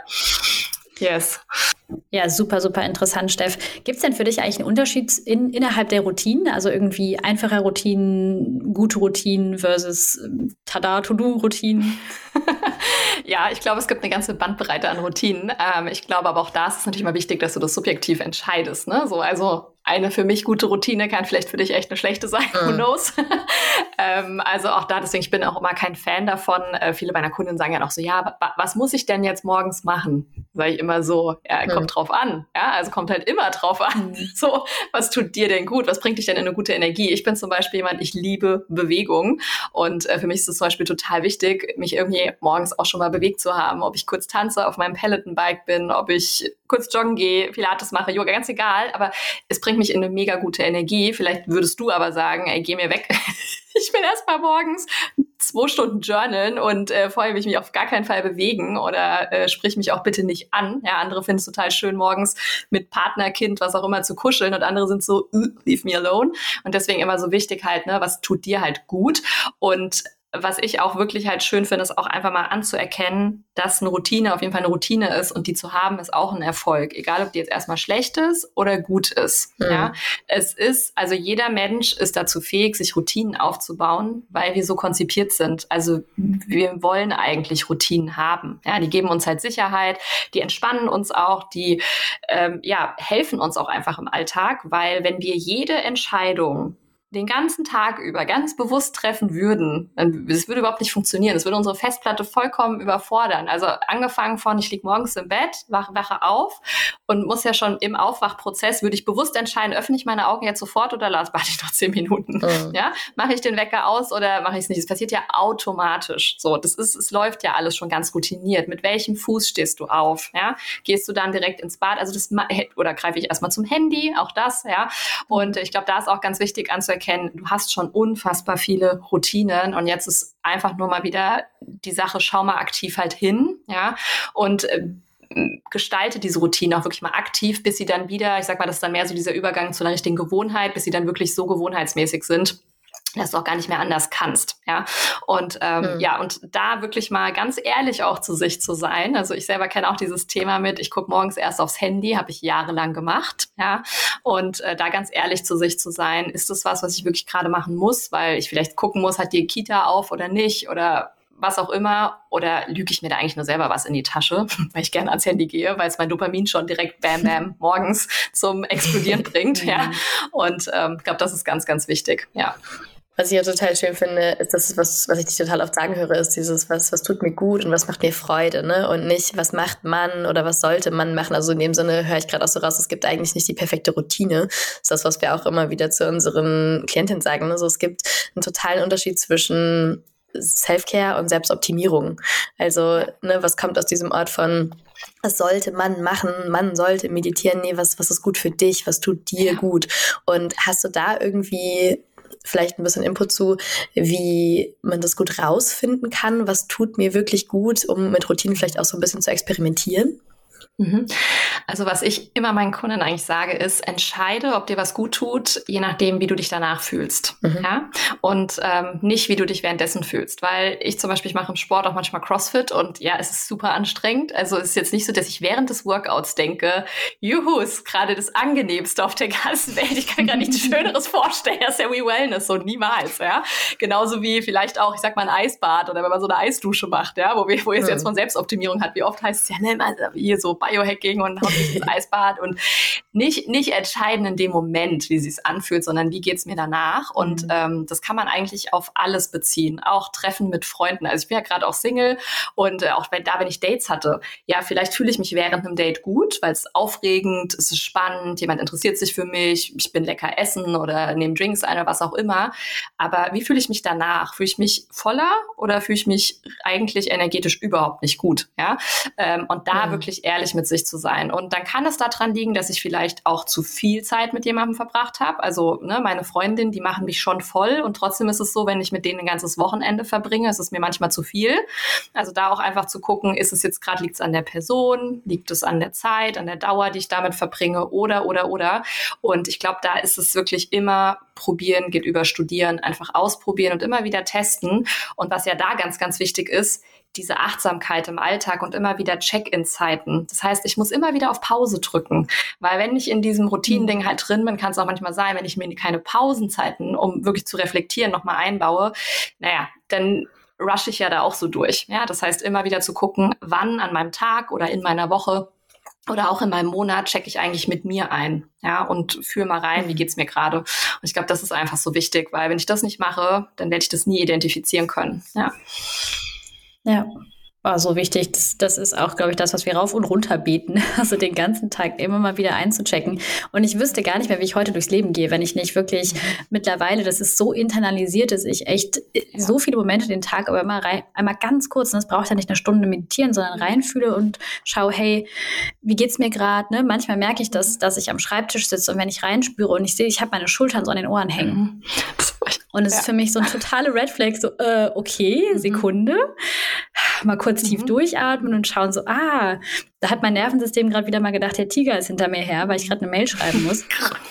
yes. Ja, super, super interessant, Steff. Gibt es denn für dich eigentlich einen Unterschied in, innerhalb der Routinen? Also irgendwie einfache Routinen, gute Routinen versus ähm, Tada, To-Do-Routinen? ja, ich glaube, es gibt eine ganze Bandbreite an Routinen. Ähm, ich glaube aber auch da ist es natürlich mal wichtig, dass du das subjektiv entscheidest. Ne? So, also eine für mich gute Routine kann vielleicht für dich echt eine schlechte sein, mhm. who knows. ähm, also auch da, deswegen, ich bin auch immer kein Fan davon. Äh, viele meiner Kunden sagen ja noch so, ja, was muss ich denn jetzt morgens machen? Sage ich immer so, ja, kommt mhm. drauf an. Ja, also kommt halt immer drauf an. Mhm. So, was tut dir denn gut? Was bringt dich denn in eine gute Energie? Ich bin zum Beispiel jemand, ich liebe Bewegung und äh, für mich ist es zum Beispiel total wichtig, mich irgendwie morgens auch schon mal bewegt zu haben. Ob ich kurz tanze, auf meinem Peloton-Bike bin, ob ich kurz joggen gehe, Pilates mache, Yoga, ganz egal. Aber es bringt mich in eine mega gute Energie. Vielleicht würdest du aber sagen, ey, geh mir weg. ich will erst mal morgens zwei Stunden journalen und äh, vorher will ich mich auf gar keinen Fall bewegen oder äh, sprich mich auch bitte nicht an. Ja, andere finden es total schön, morgens mit Partner, Kind, was auch immer zu kuscheln und andere sind so, leave me alone. Und deswegen immer so wichtig halt, ne, was tut dir halt gut? Und was ich auch wirklich halt schön finde, ist auch einfach mal anzuerkennen, dass eine Routine auf jeden Fall eine Routine ist und die zu haben ist auch ein Erfolg. Egal, ob die jetzt erstmal schlecht ist oder gut ist. Mhm. Ja, es ist, also jeder Mensch ist dazu fähig, sich Routinen aufzubauen, weil wir so konzipiert sind. Also wir wollen eigentlich Routinen haben. Ja, die geben uns halt Sicherheit, die entspannen uns auch, die ähm, ja helfen uns auch einfach im Alltag, weil wenn wir jede Entscheidung den ganzen Tag über ganz bewusst treffen würden, es würde überhaupt nicht funktionieren. Es würde unsere Festplatte vollkommen überfordern. Also angefangen von, ich liege morgens im Bett, wache, wache auf und muss ja schon im Aufwachprozess, würde ich bewusst entscheiden, öffne ich meine Augen jetzt sofort oder lasse warte ich noch zehn Minuten. Mhm. Ja, mache ich den Wecker aus oder mache ich es nicht? Es passiert ja automatisch. So, das ist, es läuft ja alles schon ganz routiniert. Mit welchem Fuß stehst du auf? Ja, gehst du dann direkt ins Bad? Also das oder greife ich erstmal zum Handy? Auch das, ja. Und ich glaube, da ist auch ganz wichtig anzuerkennen, erkennen, du hast schon unfassbar viele Routinen und jetzt ist einfach nur mal wieder die Sache, schau mal aktiv halt hin, ja, und äh, gestalte diese Routine auch wirklich mal aktiv, bis sie dann wieder, ich sag mal, das ist dann mehr so dieser Übergang zu einer richtigen Gewohnheit, bis sie dann wirklich so gewohnheitsmäßig sind, dass du auch gar nicht mehr anders kannst, ja. Und ähm, mhm. ja, und da wirklich mal ganz ehrlich auch zu sich zu sein. Also ich selber kenne auch dieses Thema mit, ich gucke morgens erst aufs Handy, habe ich jahrelang gemacht, ja. Und äh, da ganz ehrlich zu sich zu sein, ist das was, was ich wirklich gerade machen muss, weil ich vielleicht gucken muss, hat die Kita auf oder nicht oder was auch immer, oder lüge ich mir da eigentlich nur selber was in die Tasche, weil ich gerne ans Handy gehe, weil es mein Dopamin schon direkt bam bam morgens zum Explodieren bringt, ja. Und ähm, ich glaube, das ist ganz, ganz wichtig, ja. Was ich ja total schön finde, ist das, was, was ich dich total oft sagen höre, ist dieses, was, was tut mir gut und was macht mir Freude, ne? Und nicht, was macht man oder was sollte man machen. Also in dem Sinne höre ich gerade auch so raus, es gibt eigentlich nicht die perfekte Routine. Das ist das, was wir auch immer wieder zu unseren Klientinnen sagen. Ne? Also es gibt einen totalen Unterschied zwischen Self-Care und Selbstoptimierung. Also, ne, was kommt aus diesem Ort von was sollte man machen? Man sollte meditieren. Nee, was, was ist gut für dich? Was tut dir ja. gut? Und hast du da irgendwie vielleicht ein bisschen Input zu, wie man das gut rausfinden kann. Was tut mir wirklich gut, um mit Routinen vielleicht auch so ein bisschen zu experimentieren? Mhm. Also was ich immer meinen Kunden eigentlich sage, ist, entscheide, ob dir was gut tut, je nachdem, wie du dich danach fühlst. Mhm. Ja? Und ähm, nicht, wie du dich währenddessen fühlst. Weil ich zum Beispiel, ich mache im Sport auch manchmal CrossFit und ja, es ist super anstrengend. Also es ist jetzt nicht so, dass ich während des Workouts denke, juhu, ist gerade das Angenehmste auf der ganzen Welt. Ich kann gar nichts Schöneres vorstellen. Ist ja wie Wellness, so niemals. Ja? Genauso wie vielleicht auch, ich sag mal, ein Eisbad oder wenn man so eine Eisdusche macht, ja, wo, wir, wo es mhm. jetzt von Selbstoptimierung hat. Wie oft heißt es ja, ne, hier so Biohacking und sich ins Eisbad und nicht, nicht entscheiden in dem Moment, wie sie es anfühlt, sondern wie geht's mir danach. Und mhm. ähm, das kann man eigentlich auf alles beziehen. Auch Treffen mit Freunden. Also ich bin ja gerade auch Single und äh, auch wenn, da, wenn ich Dates hatte, ja, vielleicht fühle ich mich während einem Date gut, weil es aufregend, es ist spannend, jemand interessiert sich für mich, ich bin lecker essen oder nehme Drinks ein oder was auch immer. Aber wie fühle ich mich danach? Fühle ich mich voller oder fühle ich mich eigentlich energetisch überhaupt nicht gut? Ja, ähm, und da mhm. wirklich ehrlich mit mit sich zu sein. Und dann kann es daran liegen, dass ich vielleicht auch zu viel Zeit mit jemandem verbracht habe. Also ne, meine Freundin, die machen mich schon voll. Und trotzdem ist es so, wenn ich mit denen ein ganzes Wochenende verbringe, ist es mir manchmal zu viel. Also da auch einfach zu gucken, ist es jetzt gerade, liegt es an der Person, liegt es an der Zeit, an der Dauer, die ich damit verbringe oder, oder, oder. Und ich glaube, da ist es wirklich immer probieren, geht über studieren, einfach ausprobieren und immer wieder testen. Und was ja da ganz, ganz wichtig ist, diese Achtsamkeit im Alltag und immer wieder Check-in-Zeiten. Das heißt, ich muss immer wieder auf Pause drücken, weil wenn ich in diesem Routinending halt drin bin, kann es auch manchmal sein, wenn ich mir keine Pausenzeiten, um wirklich zu reflektieren, nochmal einbaue, naja, dann rush ich ja da auch so durch. Ja, das heißt, immer wieder zu gucken, wann an meinem Tag oder in meiner Woche oder auch in meinem Monat checke ich eigentlich mit mir ein, ja, und führe mal rein, wie geht's mir gerade. Und ich glaube, das ist einfach so wichtig, weil wenn ich das nicht mache, dann werde ich das nie identifizieren können, ja. Ja war so wichtig. Das, das ist auch, glaube ich, das, was wir rauf und runter beten. Also den ganzen Tag immer mal wieder einzuchecken. Und ich wüsste gar nicht mehr, wie ich heute durchs Leben gehe, wenn ich nicht wirklich mittlerweile, das ist so internalisiert, dass ich echt äh, so viele Momente den Tag aber immer rein, einmal ganz kurz, und das braucht ja nicht eine Stunde meditieren, sondern reinfühle und schaue, hey, wie geht's mir gerade? Ne? Manchmal merke ich, dass, dass ich am Schreibtisch sitze und wenn ich reinspüre und ich sehe, ich habe meine Schultern so an den Ohren hängen. Mhm. Und es ja. ist für mich so ein totale Red Flag, so, äh, okay, mhm. Sekunde mal kurz tief mhm. durchatmen und schauen so, ah, da hat mein Nervensystem gerade wieder mal gedacht, der Tiger ist hinter mir her, weil ich gerade eine Mail schreiben muss.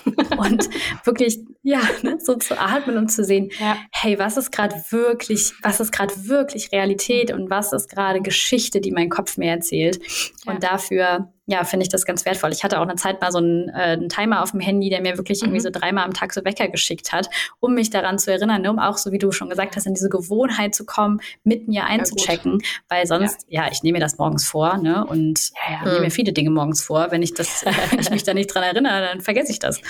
und wirklich, ja, ne, so zu atmen und zu sehen, ja. hey, was ist gerade wirklich, was ist gerade wirklich Realität und was ist gerade Geschichte, die mein Kopf mir erzählt. Ja. Und dafür ja, finde ich das ganz wertvoll. Ich hatte auch eine Zeit mal so einen, äh, einen Timer auf dem Handy, der mir wirklich mhm. irgendwie so dreimal am Tag so Wecker geschickt hat, um mich daran zu erinnern, ne, um auch, so wie du schon gesagt hast, in diese Gewohnheit zu kommen, mit mir einzuchecken, ja, weil sonst, ja. ja. ich nehme mir das morgens vor, ne, und ja, ja. nehme mir viele Dinge morgens vor. Wenn ich das, wenn ich mich da nicht dran erinnere, dann vergesse ich das.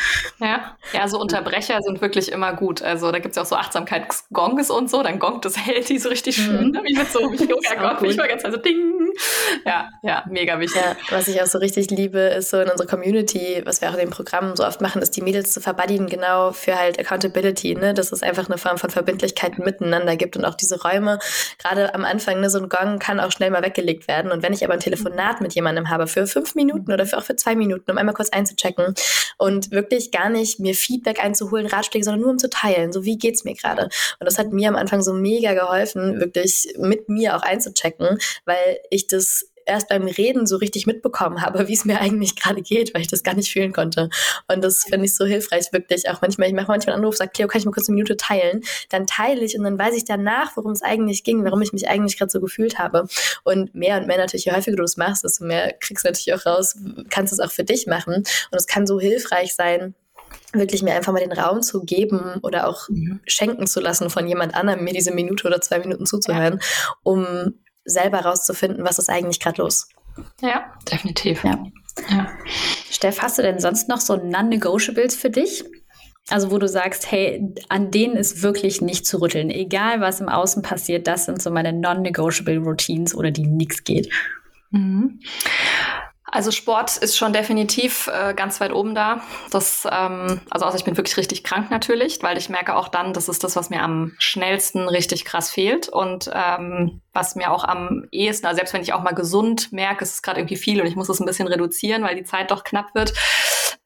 Ja, ja, so Unterbrecher sind wirklich immer gut. Also da gibt es ja auch so Achtsamkeitsgongs und so, dann gongt das Handy so richtig schön, mhm. ne? wie mit so Yoga-Gong. Ich war ganz also ding. Ja, ja, mega wichtig. Ja, was ich auch so richtig liebe, ist so in unserer Community, was wir auch in den Programmen so oft machen, ist die Mädels zu verbuddieren, genau für halt Accountability, ne? Dass es einfach eine Form von Verbindlichkeit miteinander gibt und auch diese Räume, gerade am Anfang, ne, so ein Gong kann auch schnell mal weggelegt werden. Und wenn ich aber ein Telefonat mit jemandem habe für fünf Minuten oder für auch für zwei Minuten, um einmal kurz einzuchecken und wirklich gar nicht mir Feedback einzuholen, Ratschläge, sondern nur um zu teilen, so wie geht's mir gerade. Und das hat mir am Anfang so mega geholfen, wirklich mit mir auch einzuchecken, weil ich das erst beim Reden so richtig mitbekommen habe, wie es mir eigentlich gerade geht, weil ich das gar nicht fühlen konnte. Und das finde ich so hilfreich, wirklich. Auch manchmal, ich mache manchmal einen Anruf, sage, Cleo, kann ich mal kurz eine Minute teilen? Dann teile ich und dann weiß ich danach, worum es eigentlich ging, warum ich mich eigentlich gerade so gefühlt habe. Und mehr und mehr natürlich, je häufiger du es machst, desto mehr kriegst du natürlich auch raus, kannst du es auch für dich machen. Und es kann so hilfreich sein, wirklich mir einfach mal den Raum zu geben oder auch mhm. schenken zu lassen von jemand anderem, mir diese Minute oder zwei Minuten zuzuhören, ja. um selber rauszufinden, was ist eigentlich gerade los. Ja, definitiv. Ja. ja. Steff, hast du denn sonst noch so Non-Negotiables für dich? Also wo du sagst, hey, an denen ist wirklich nicht zu rütteln. Egal, was im Außen passiert, das sind so meine Non-Negotiable Routines oder die nichts geht. Mhm. Also Sport ist schon definitiv äh, ganz weit oben da. Das, ähm, also außer ich bin wirklich richtig krank natürlich, weil ich merke auch dann, das ist das, was mir am schnellsten richtig krass fehlt und ähm, was mir auch am ehesten, also selbst wenn ich auch mal gesund merke, es ist gerade irgendwie viel und ich muss es ein bisschen reduzieren, weil die Zeit doch knapp wird,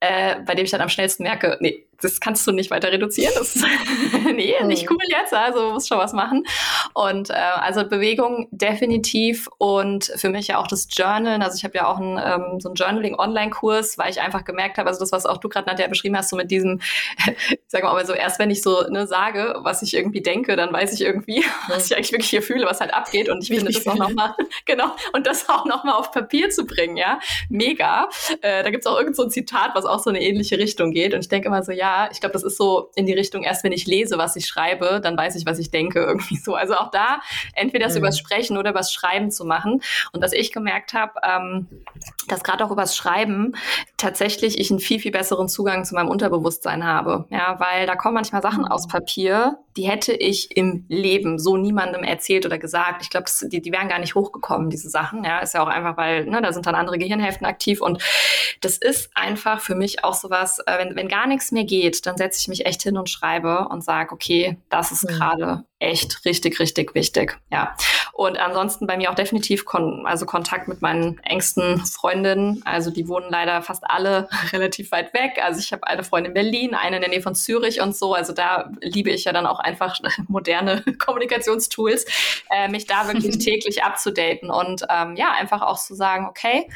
äh, bei dem ich dann am schnellsten merke, nee, das kannst du nicht weiter reduzieren. Das ist nee, nicht mhm. cool jetzt. Also muss schon was machen. Und äh, also Bewegung definitiv und für mich ja auch das Journalen. Also ich habe ja auch einen, ähm, so einen Journaling-Online-Kurs, weil ich einfach gemerkt habe, also das, was auch du gerade Nadja beschrieben hast, so mit diesem, ich sage mal so, erst wenn ich so ne, sage, was ich irgendwie denke, dann weiß ich irgendwie, was ich eigentlich wirklich hier fühle, was halt abgeht. Und ich Wie finde ich das auch nochmal, genau, und das auch nochmal auf Papier zu bringen, ja, mega. Äh, da gibt's auch irgend so ein Zitat, was auch so eine ähnliche Richtung geht. Und ich denke immer so, ja, ich glaube, das ist so in die Richtung, erst wenn ich lese, was ich schreibe, dann weiß ich, was ich denke, irgendwie so. Also auch da entweder das mhm. übers Sprechen oder übers Schreiben zu machen. Und was ich gemerkt habe, ähm, dass gerade auch übers Schreiben tatsächlich ich einen viel, viel besseren Zugang zu meinem Unterbewusstsein habe. Ja, weil da kommen manchmal Sachen aus Papier, die hätte ich im Leben so niemandem erzählt oder gesagt. Ich glaube, die, die wären gar nicht hochgekommen, diese Sachen. Ja, ist ja auch einfach, weil ne, da sind dann andere Gehirnhälften aktiv. Und das ist einfach für mich auch sowas, äh, wenn, wenn gar nichts mehr geht, dann setze ich mich echt hin und schreibe und sage, okay, das ist mhm. gerade echt richtig, richtig wichtig. Ja. Und ansonsten bei mir auch definitiv kon also Kontakt mit meinen engsten Freundinnen. Also die wohnen leider fast alle relativ weit weg. Also ich habe eine Freundin in Berlin, eine in der Nähe von Zürich und so. Also da liebe ich ja dann auch einfach moderne Kommunikationstools, äh, mich da wirklich täglich abzudaten und ähm, ja, einfach auch zu sagen, okay,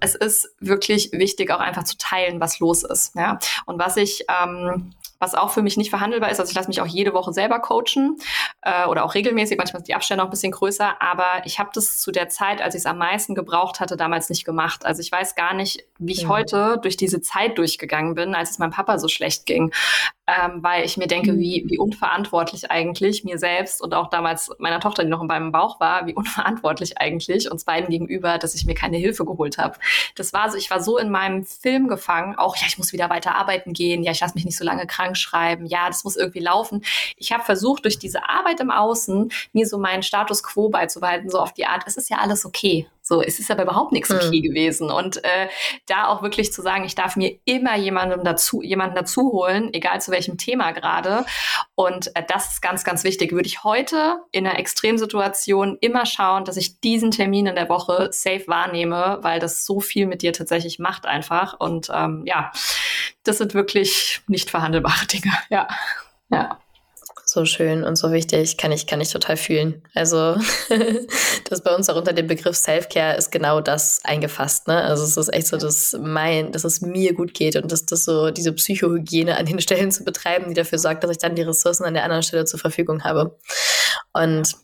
es ist wirklich wichtig, auch einfach zu teilen, was los ist. Ja? Und was ich ähm, was auch für mich nicht verhandelbar ist. Also ich lasse mich auch jede Woche selber coachen äh, oder auch regelmäßig. Manchmal sind die Abstände noch ein bisschen größer, aber ich habe das zu der Zeit, als ich es am meisten gebraucht hatte, damals nicht gemacht. Also ich weiß gar nicht, wie ich mhm. heute durch diese Zeit durchgegangen bin, als es meinem Papa so schlecht ging ähm, weil ich mir denke, mhm. wie, wie unverantwortlich eigentlich mir selbst und auch damals meiner Tochter, die noch in meinem Bauch war, wie unverantwortlich eigentlich uns beiden gegenüber, dass ich mir keine Hilfe geholt habe. Das war so, ich war so in meinem Film gefangen, auch ja, ich muss wieder weiter arbeiten gehen, ja, ich lasse mich nicht so lange krank schreiben, ja, das muss irgendwie laufen. Ich habe versucht, durch diese Arbeit im Außen mir so meinen Status quo beizubehalten, so auf die Art, es ist ja alles okay. So, es ist aber überhaupt nichts okay hm. gewesen. Und äh, da auch wirklich zu sagen, ich darf mir immer jemandem dazu, jemanden dazu holen, egal zu welchem Thema gerade. Und äh, das ist ganz, ganz wichtig. Würde ich heute in einer Extremsituation immer schauen, dass ich diesen Termin in der Woche safe wahrnehme, weil das so viel mit dir tatsächlich macht einfach. Und ähm, ja, das sind wirklich nicht verhandelbare Dinge. Ja. Ja. So schön und so wichtig, kann ich, kann ich total fühlen. Also, das bei uns auch unter dem Begriff Self-Care ist genau das eingefasst, ne? Also, es ist echt so, dass mein, dass es mir gut geht und dass das so diese Psychohygiene an den Stellen zu betreiben, die dafür sorgt, dass ich dann die Ressourcen an der anderen Stelle zur Verfügung habe. Und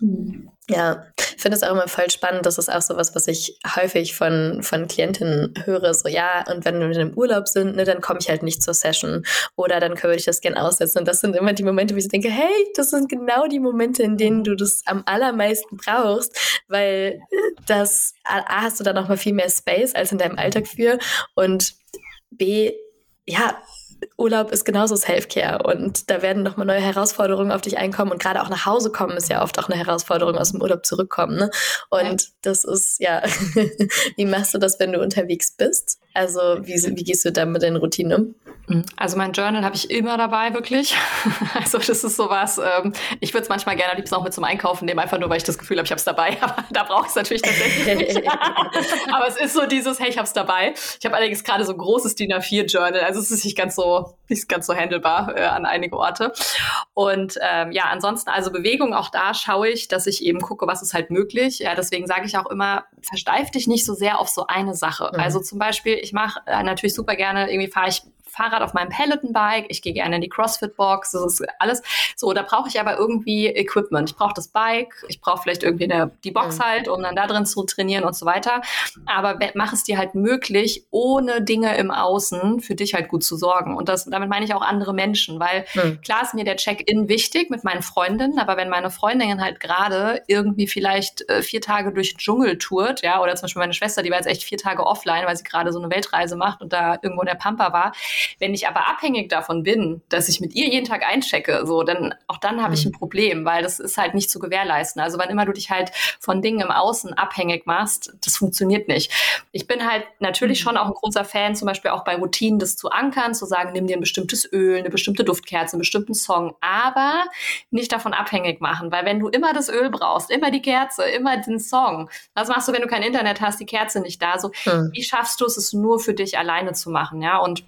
ja, finde es auch immer voll spannend. Das ist auch so was, was ich häufig von, von Klientinnen höre. So, ja, und wenn wir im Urlaub sind, ne, dann komme ich halt nicht zur Session. Oder dann würde ich das gerne aussetzen. Und das sind immer die Momente, wo ich denke, hey, das sind genau die Momente, in denen du das am allermeisten brauchst, weil das, A, hast du da noch mal viel mehr Space als in deinem Alltag für. Und B, ja, Urlaub ist genauso Self-Care und da werden nochmal neue Herausforderungen auf dich einkommen und gerade auch nach Hause kommen ist ja oft auch eine Herausforderung aus dem Urlaub zurückkommen. Ne? Und ja. das ist ja, wie machst du das, wenn du unterwegs bist? Also wie, wie gehst du da mit deinen Routinen um? Mhm. Also mein Journal habe ich immer dabei, wirklich. Also das ist sowas, ähm, ich würde es manchmal gerne am liebsten auch mit zum Einkaufen nehmen, einfach nur, weil ich das Gefühl habe, ich habe es dabei. Aber da brauche ich es natürlich tatsächlich nicht. Aber es ist so dieses, hey, ich habe es dabei. Ich habe allerdings gerade so ein großes DIN A4-Journal, also es ist nicht ganz so, nicht ganz so handelbar äh, an einige Orte. Und ähm, ja, ansonsten, also Bewegung, auch da schaue ich, dass ich eben gucke, was ist halt möglich. Ja, deswegen sage ich auch immer, versteif dich nicht so sehr auf so eine Sache. Mhm. Also zum Beispiel, ich mache äh, natürlich super gerne, irgendwie fahre ich Fahrrad auf meinem Peloton-Bike, ich gehe gerne in die CrossFit-Box, das ist alles. So, da brauche ich aber irgendwie Equipment. Ich brauche das Bike, ich brauche vielleicht irgendwie eine, die Box mhm. halt, um dann da drin zu trainieren und so weiter. Aber mach es dir halt möglich, ohne Dinge im Außen für dich halt gut zu sorgen. Und das, damit meine ich auch andere Menschen, weil mhm. klar ist mir der Check-in wichtig mit meinen Freundinnen, aber wenn meine Freundin halt gerade irgendwie vielleicht äh, vier Tage durch den Dschungel tourt, ja, oder zum Beispiel meine Schwester, die war jetzt echt vier Tage offline, weil sie gerade so eine Weltreise macht und da irgendwo in der Pampa war, wenn ich aber abhängig davon bin, dass ich mit ihr jeden Tag einchecke, so, dann auch dann habe ich mhm. ein Problem, weil das ist halt nicht zu gewährleisten. Also wann immer du dich halt von Dingen im Außen abhängig machst, das funktioniert nicht. Ich bin halt natürlich mhm. schon auch ein großer Fan, zum Beispiel auch bei Routinen das zu ankern, zu sagen, nimm dir ein bestimmtes Öl, eine bestimmte Duftkerze, einen bestimmten Song, aber nicht davon abhängig machen, weil wenn du immer das Öl brauchst, immer die Kerze, immer den Song, was machst du, wenn du kein Internet hast, die Kerze nicht da, so, mhm. wie schaffst du es, es nur für dich alleine zu machen, ja, und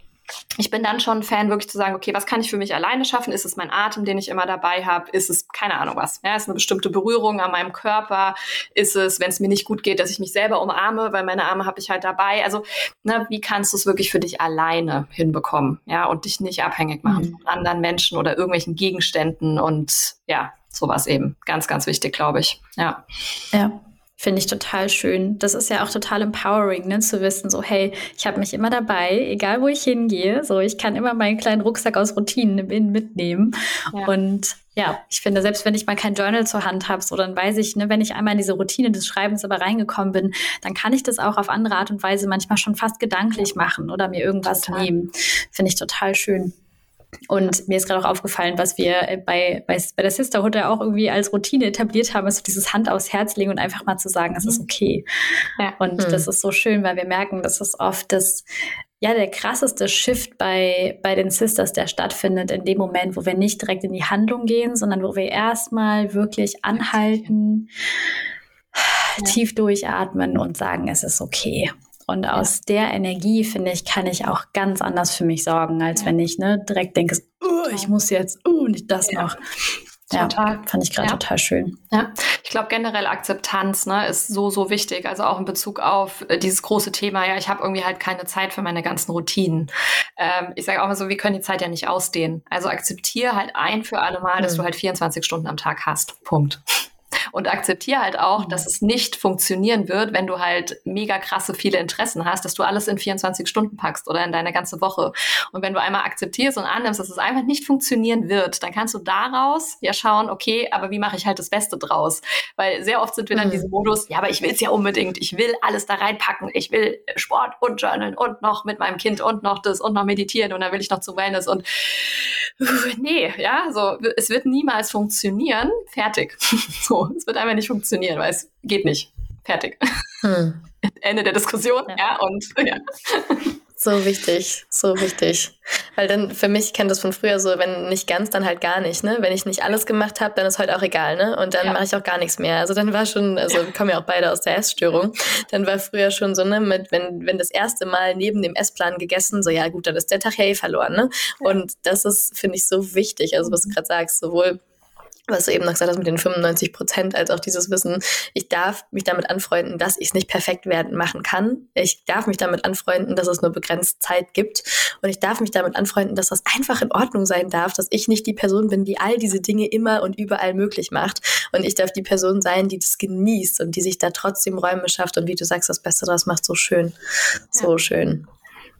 ich bin dann schon Fan, wirklich zu sagen, okay, was kann ich für mich alleine schaffen? Ist es mein Atem, den ich immer dabei habe? Ist es, keine Ahnung was, ja, ist es eine bestimmte Berührung an meinem Körper? Ist es, wenn es mir nicht gut geht, dass ich mich selber umarme, weil meine Arme habe ich halt dabei? Also, ne, wie kannst du es wirklich für dich alleine hinbekommen? Ja, und dich nicht abhängig machen mhm. von anderen Menschen oder irgendwelchen Gegenständen und ja, sowas eben. Ganz, ganz wichtig, glaube ich. Ja. Ja. Finde ich total schön. Das ist ja auch total empowering, ne, zu wissen, so, hey, ich habe mich immer dabei, egal wo ich hingehe. So, ich kann immer meinen kleinen Rucksack aus Routinen im Innen mitnehmen. Ja. Und ja, ich finde, selbst wenn ich mal kein Journal zur Hand habe, so dann weiß ich, ne, wenn ich einmal in diese Routine des Schreibens aber reingekommen bin, dann kann ich das auch auf andere Art und Weise manchmal schon fast gedanklich machen oder mir irgendwas total. nehmen. Finde ich total schön. Und mir ist gerade auch aufgefallen, was wir bei, bei, bei der Sisterhood ja auch irgendwie als Routine etabliert haben, ist so dieses Hand aufs Herz legen und einfach mal zu sagen, es ist mhm. okay. Ja. Und mhm. das ist so schön, weil wir merken, dass es oft das, ja, der krasseste Shift bei, bei den Sisters, der stattfindet in dem Moment, wo wir nicht direkt in die Handlung gehen, sondern wo wir erstmal wirklich anhalten, ja. tief durchatmen und sagen, es ist okay. Und aus der Energie, finde ich, kann ich auch ganz anders für mich sorgen, als ja. wenn ich ne, direkt denke, oh, ich muss jetzt, oh, nicht das ja. noch. Ja, total. fand ich gerade ja. total schön. Ja, ich glaube generell Akzeptanz ne, ist so, so wichtig. Also auch in Bezug auf äh, dieses große Thema, ja, ich habe irgendwie halt keine Zeit für meine ganzen Routinen. Ähm, ich sage auch mal so, wir können die Zeit ja nicht ausdehnen. Also akzeptiere halt ein für alle Mal, mhm. dass du halt 24 Stunden am Tag hast. Punkt und akzeptiere halt auch, dass es nicht funktionieren wird, wenn du halt mega krasse viele Interessen hast, dass du alles in 24 Stunden packst oder in deine ganze Woche. Und wenn du einmal akzeptierst und annimmst, dass es einfach nicht funktionieren wird, dann kannst du daraus ja schauen, okay, aber wie mache ich halt das Beste draus? Weil sehr oft sind wir dann in mhm. diesem Modus, ja, aber ich will es ja unbedingt, ich will alles da reinpacken, ich will Sport und Journalen und noch mit meinem Kind und noch das und noch meditieren und dann will ich noch zu Wellness und nee, ja, so, es wird niemals funktionieren, fertig. so, es wird einfach nicht funktionieren, weil es geht nicht. Fertig. Hm. Ende der Diskussion, ja, ja und ja. So wichtig, so wichtig. Weil dann für mich kennt das von früher so, wenn nicht ganz, dann halt gar nicht, ne? Wenn ich nicht alles gemacht habe, dann ist heute auch egal, ne? Und dann ja. mache ich auch gar nichts mehr. Also dann war schon, also wir kommen ja auch beide aus der Essstörung, dann war früher schon so, ne, mit, wenn, wenn das erste Mal neben dem Essplan gegessen, so ja gut, dann ist der Tag ja eh verloren, ne? Und das ist, finde ich, so wichtig, also was du gerade sagst, sowohl was du eben noch gesagt hast mit den 95 Prozent, als auch dieses Wissen, ich darf mich damit anfreunden, dass ich es nicht perfekt werden machen kann. Ich darf mich damit anfreunden, dass es nur begrenzt Zeit gibt. Und ich darf mich damit anfreunden, dass das einfach in Ordnung sein darf, dass ich nicht die Person bin, die all diese Dinge immer und überall möglich macht. Und ich darf die Person sein, die das genießt und die sich da trotzdem Räume schafft und wie du sagst, das Beste das macht so schön. So ja. schön.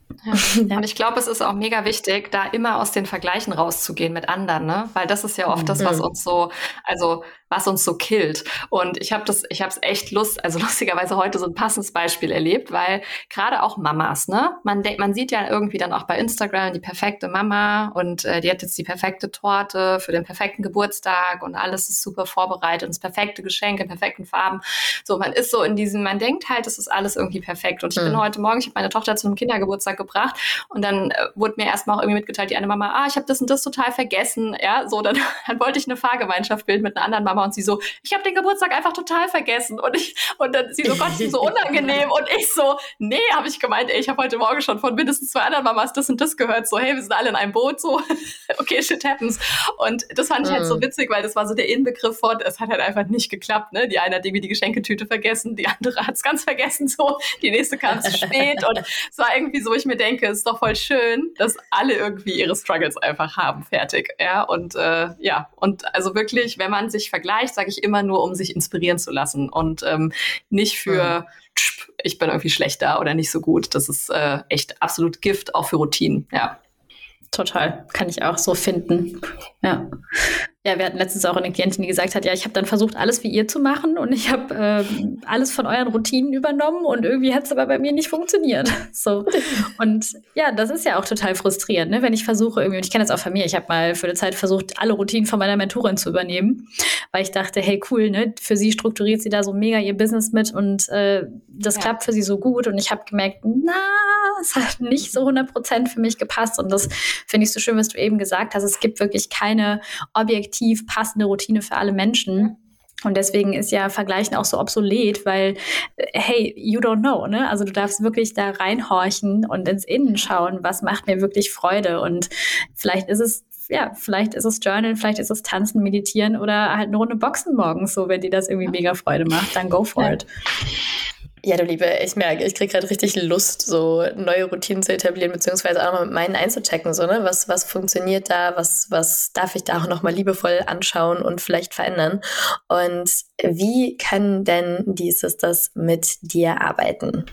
Ja. Und ich glaube, es ist auch mega wichtig, da immer aus den Vergleichen rauszugehen mit anderen, ne? Weil das ist ja oft das, was mhm. uns so, also was uns so killt. Und ich habe das, ich habe es echt Lust, also lustigerweise heute so ein passendes Beispiel erlebt, weil gerade auch Mamas, ne? Man denkt, man sieht ja irgendwie dann auch bei Instagram die perfekte Mama und äh, die hat jetzt die perfekte Torte für den perfekten Geburtstag und alles ist super vorbereitet und das perfekte Geschenk in perfekten Farben. So, man ist so in diesem, man denkt halt, das ist alles irgendwie perfekt. Und ich mhm. bin heute Morgen, ich habe meine Tochter zu einem Kindergeburtstag gebracht und dann äh, wurde mir erstmal auch irgendwie mitgeteilt, die eine Mama, ah, ich habe das und das total vergessen. Ja, so, dann, dann wollte ich eine Fahrgemeinschaft bilden mit einer anderen Mama und sie so, ich habe den Geburtstag einfach total vergessen. Und ich, und dann sie so, Gott, das ist so unangenehm. Und ich so, nee, habe ich gemeint, ey, ich habe heute Morgen schon von mindestens zwei anderen Mamas das und das gehört. So, hey, wir sind alle in einem Boot, so, okay, shit happens. Und das fand ich halt so mhm. witzig, weil das war so der Inbegriff von, es hat halt einfach nicht geklappt. Ne? Die eine hat irgendwie die Geschenketüte vergessen, die andere hat es ganz vergessen, so, die nächste kam zu spät. Und es war irgendwie so, ich mir denke, es ist doch voll schön, dass alle irgendwie ihre Struggles einfach haben, fertig. Ja, und äh, ja, und also wirklich, wenn man sich vergleicht, sage ich immer nur, um sich inspirieren zu lassen und ähm, nicht für, mhm. ich bin irgendwie schlechter oder nicht so gut. Das ist äh, echt absolut Gift, auch für Routinen, ja. Total, kann ich auch so finden. Ja. Ja, wir hatten letztens auch eine Klientin, die gesagt hat, ja, ich habe dann versucht, alles wie ihr zu machen und ich habe äh, alles von euren Routinen übernommen und irgendwie hat es aber bei mir nicht funktioniert. So. Und ja, das ist ja auch total frustrierend, ne? wenn ich versuche irgendwie, und ich kenne das auch von mir, ich habe mal für eine Zeit versucht, alle Routinen von meiner Mentorin zu übernehmen, weil ich dachte, hey, cool, ne? für sie strukturiert sie da so mega ihr Business mit und äh, das ja. klappt für sie so gut und ich habe gemerkt, na, es hat nicht so 100 Prozent für mich gepasst und das finde ich so schön, was du eben gesagt hast. Es gibt wirklich keine objektiv passende Routine für alle Menschen. Und deswegen ist ja Vergleichen auch so obsolet, weil, hey, you don't know, ne? Also du darfst wirklich da reinhorchen und ins Innen schauen, was macht mir wirklich Freude. Und vielleicht ist es ja, vielleicht ist es Journal, vielleicht ist es Tanzen, Meditieren oder halt eine Runde Boxen morgens, so wenn dir das irgendwie mega Freude macht, dann go for it. Ja, du Liebe, ich merke, ich kriege gerade richtig Lust, so neue Routinen zu etablieren, beziehungsweise auch nochmal mit meinen einzuchecken, so, ne? Was, was funktioniert da, was, was darf ich da auch nochmal liebevoll anschauen und vielleicht verändern? Und wie kann denn dieses das mit dir arbeiten?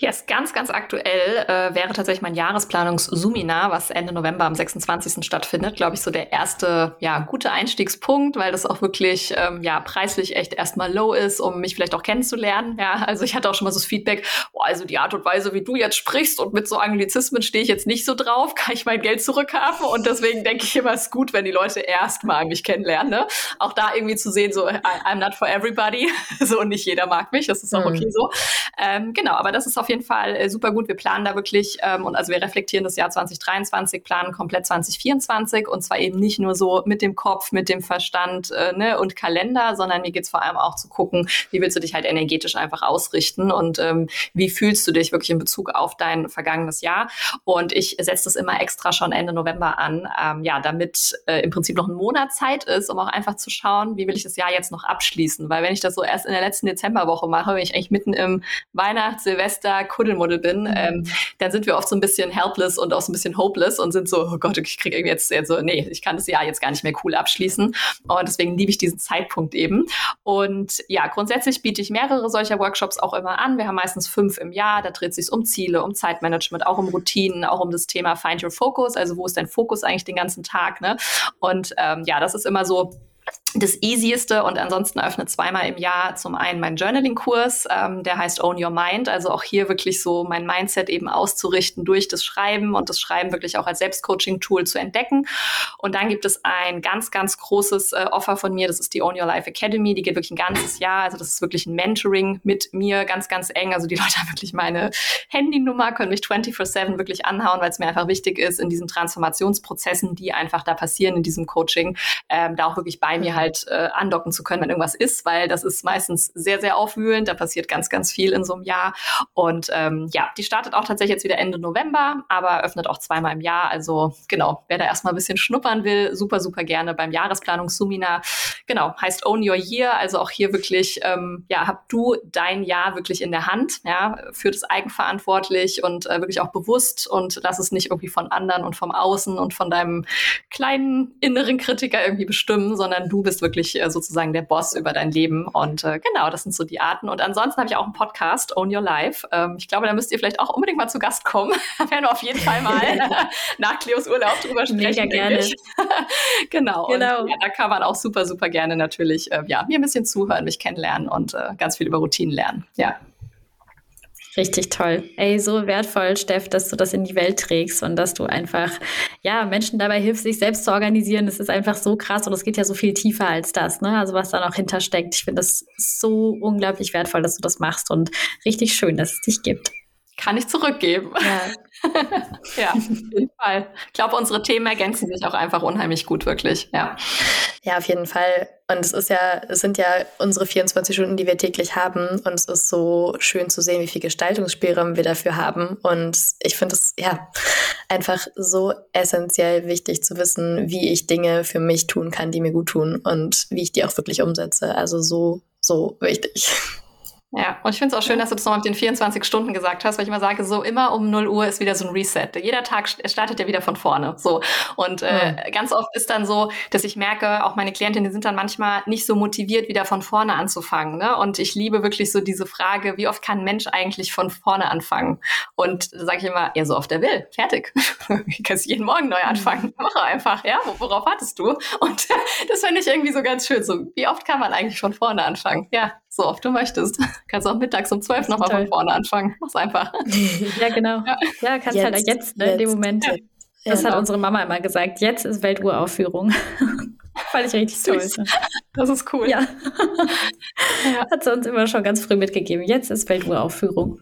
Yes, ganz, ganz aktuell äh, wäre tatsächlich mein Jahresplanungs-Suminar, was Ende November am 26. stattfindet, glaube ich, so der erste, ja, gute Einstiegspunkt, weil das auch wirklich, ähm, ja, preislich echt erstmal low ist, um mich vielleicht auch kennenzulernen. Ja, also ich hatte auch schon mal so das Feedback, boah, also die Art und Weise, wie du jetzt sprichst und mit so Anglizismen stehe ich jetzt nicht so drauf, kann ich mein Geld zurückhaben und deswegen denke ich immer, es ist gut, wenn die Leute erstmal mich kennenlernen, ne? Auch da irgendwie zu sehen, so, I'm not for everybody, so, nicht jeder mag mich, das ist auch mhm. okay so. Ähm, genau, aber das ist auf jeden Fall äh, super gut. Wir planen da wirklich, ähm, und also wir reflektieren das Jahr 2023, planen komplett 2024 und zwar eben nicht nur so mit dem Kopf, mit dem Verstand äh, ne, und Kalender, sondern mir geht es vor allem auch zu gucken, wie willst du dich halt energetisch einfach ausrichten und ähm, wie fühlst du dich wirklich in Bezug auf dein vergangenes Jahr. Und ich setze das immer extra schon Ende November an, ähm, ja, damit äh, im Prinzip noch ein Monat Zeit ist, um auch einfach zu schauen, wie will ich das Jahr jetzt noch abschließen. Weil wenn ich das so erst in der letzten Dezemberwoche mache, bin ich eigentlich mitten im Weihnachts-, Silvester, Kuddelmuddel bin, mhm. ähm, dann sind wir oft so ein bisschen helpless und auch so ein bisschen hopeless und sind so, oh Gott, ich kriege irgendwie jetzt, jetzt so, nee, ich kann das Jahr jetzt gar nicht mehr cool abschließen. Und deswegen liebe ich diesen Zeitpunkt eben. Und ja, grundsätzlich biete ich mehrere solcher Workshops auch immer an. Wir haben meistens fünf im Jahr. Da dreht sich um Ziele, um Zeitmanagement, auch um Routinen, auch um das Thema Find Your Focus. Also wo ist dein Fokus eigentlich den ganzen Tag? Ne? Und ähm, ja, das ist immer so das Easieste und ansonsten öffnet zweimal im Jahr zum einen mein Journaling-Kurs, ähm, der heißt Own Your Mind, also auch hier wirklich so mein Mindset eben auszurichten durch das Schreiben und das Schreiben wirklich auch als Selbstcoaching-Tool zu entdecken. Und dann gibt es ein ganz, ganz großes äh, Offer von mir, das ist die Own Your Life Academy, die geht wirklich ein ganzes Jahr, also das ist wirklich ein Mentoring mit mir, ganz, ganz eng, also die Leute haben wirklich meine Handynummer, können mich 24-7 wirklich anhauen, weil es mir einfach wichtig ist, in diesen Transformationsprozessen, die einfach da passieren in diesem Coaching, ähm, da auch wirklich bei mir halt äh, andocken zu können, wenn irgendwas ist, weil das ist meistens sehr, sehr aufwühlend. Da passiert ganz, ganz viel in so einem Jahr. Und ähm, ja, die startet auch tatsächlich jetzt wieder Ende November, aber öffnet auch zweimal im Jahr. Also genau, wer da erstmal ein bisschen schnuppern will, super, super gerne beim Jahresplanungsseminar. Genau, heißt Own Your Year. Also auch hier wirklich, ähm, ja, hab du dein Jahr wirklich in der Hand, ja, für das eigenverantwortlich und äh, wirklich auch bewusst und lass es nicht irgendwie von anderen und vom Außen und von deinem kleinen inneren Kritiker irgendwie bestimmen, sondern du bist wirklich äh, sozusagen der Boss über dein Leben. Und äh, genau, das sind so die Arten. Und ansonsten habe ich auch einen Podcast, Own Your Life. Ähm, ich glaube, da müsst ihr vielleicht auch unbedingt mal zu Gast kommen. werden wir auf jeden Fall mal nach Cleos Urlaub drüber sprechen. Mega gerne. genau. genau. Und, ja, da kann man auch super, super gerne natürlich äh, ja, mir ein bisschen zuhören, mich kennenlernen und äh, ganz viel über Routinen lernen. Ja. Richtig toll. Ey, so wertvoll, Steff, dass du das in die Welt trägst und dass du einfach, ja, Menschen dabei hilfst, sich selbst zu organisieren. Das ist einfach so krass und es geht ja so viel tiefer als das, ne? Also was da noch hintersteckt. Ich finde das so unglaublich wertvoll, dass du das machst und richtig schön, dass es dich gibt kann ich zurückgeben. Ja. ja, auf jeden Fall. Ich glaube, unsere Themen ergänzen sich auch einfach unheimlich gut, wirklich. Ja. Ja, auf jeden Fall. Und es ist ja, es sind ja unsere 24 Stunden, die wir täglich haben. Und es ist so schön zu sehen, wie viel Gestaltungsspielraum wir dafür haben. Und ich finde es ja einfach so essentiell wichtig zu wissen, wie ich Dinge für mich tun kann, die mir gut tun und wie ich die auch wirklich umsetze. Also so, so wichtig. Ja, und ich finde es auch schön, dass du das nochmal mit den 24 Stunden gesagt hast, weil ich immer sage, so immer um 0 Uhr ist wieder so ein Reset. Jeder Tag startet ja wieder von vorne. So. Und äh, mhm. ganz oft ist dann so, dass ich merke, auch meine Klientinnen sind dann manchmal nicht so motiviert, wieder von vorne anzufangen. Ne? Und ich liebe wirklich so diese Frage, wie oft kann ein Mensch eigentlich von vorne anfangen? Und da sage ich immer, ja, so oft er will. Fertig. du kannst jeden Morgen neu anfangen. Mach einfach, ja, worauf wartest du? Und das fand ich irgendwie so ganz schön. So, wie oft kann man eigentlich von vorne anfangen? Ja, so oft du möchtest. Kannst auch mittags um zwölf nochmal von vorne anfangen. Mach's einfach. ja, genau. Ja, ja kannst jetzt, halt jetzt, ne, jetzt, in dem Moment. Ja. Das ja, hat unsere Mama immer gesagt. Jetzt ist Welturaufführung. Fand ich richtig toll. Das ist cool. Ja. ja. Hat sie uns immer schon ganz früh mitgegeben. Jetzt ist Welturaufführung.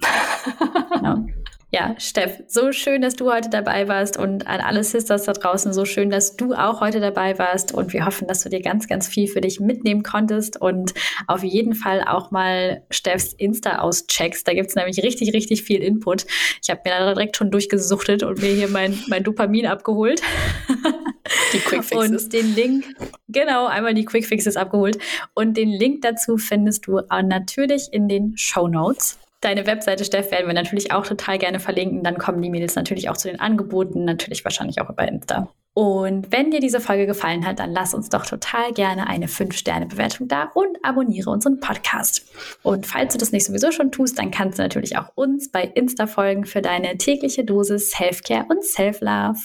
genau. Ja, Steff, so schön, dass du heute dabei warst und an alle Sisters da draußen, so schön, dass du auch heute dabei warst und wir hoffen, dass du dir ganz, ganz viel für dich mitnehmen konntest und auf jeden Fall auch mal Steffs Insta auscheckst. Da gibt's nämlich richtig, richtig viel Input. Ich habe mir da direkt schon durchgesuchtet und mir hier mein, mein Dopamin abgeholt. Die Quickfixes. Und den Link, genau, einmal die Quickfixes abgeholt. Und den Link dazu findest du natürlich in den Show Notes. Deine Webseite, Steff, werden wir natürlich auch total gerne verlinken. Dann kommen die Mädels natürlich auch zu den Angeboten, natürlich wahrscheinlich auch über Insta. Und wenn dir diese Folge gefallen hat, dann lass uns doch total gerne eine 5-Sterne-Bewertung da und abonniere unseren Podcast. Und falls du das nicht sowieso schon tust, dann kannst du natürlich auch uns bei Insta folgen für deine tägliche Dosis Self-Care und Self-Love.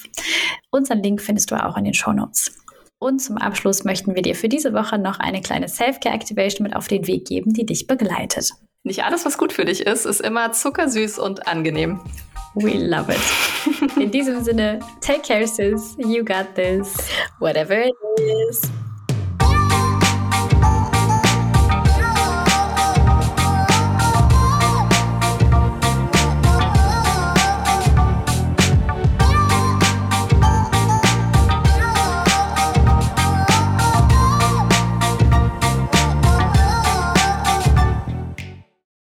Unseren Link findest du auch in den Show Notes. Und zum Abschluss möchten wir dir für diese Woche noch eine kleine Self-Care-Activation mit auf den Weg geben, die dich begleitet. Nicht alles, was gut für dich ist, ist immer zuckersüß und angenehm. We love it. In diesem Sinne, take care, sis. You got this. Whatever it is.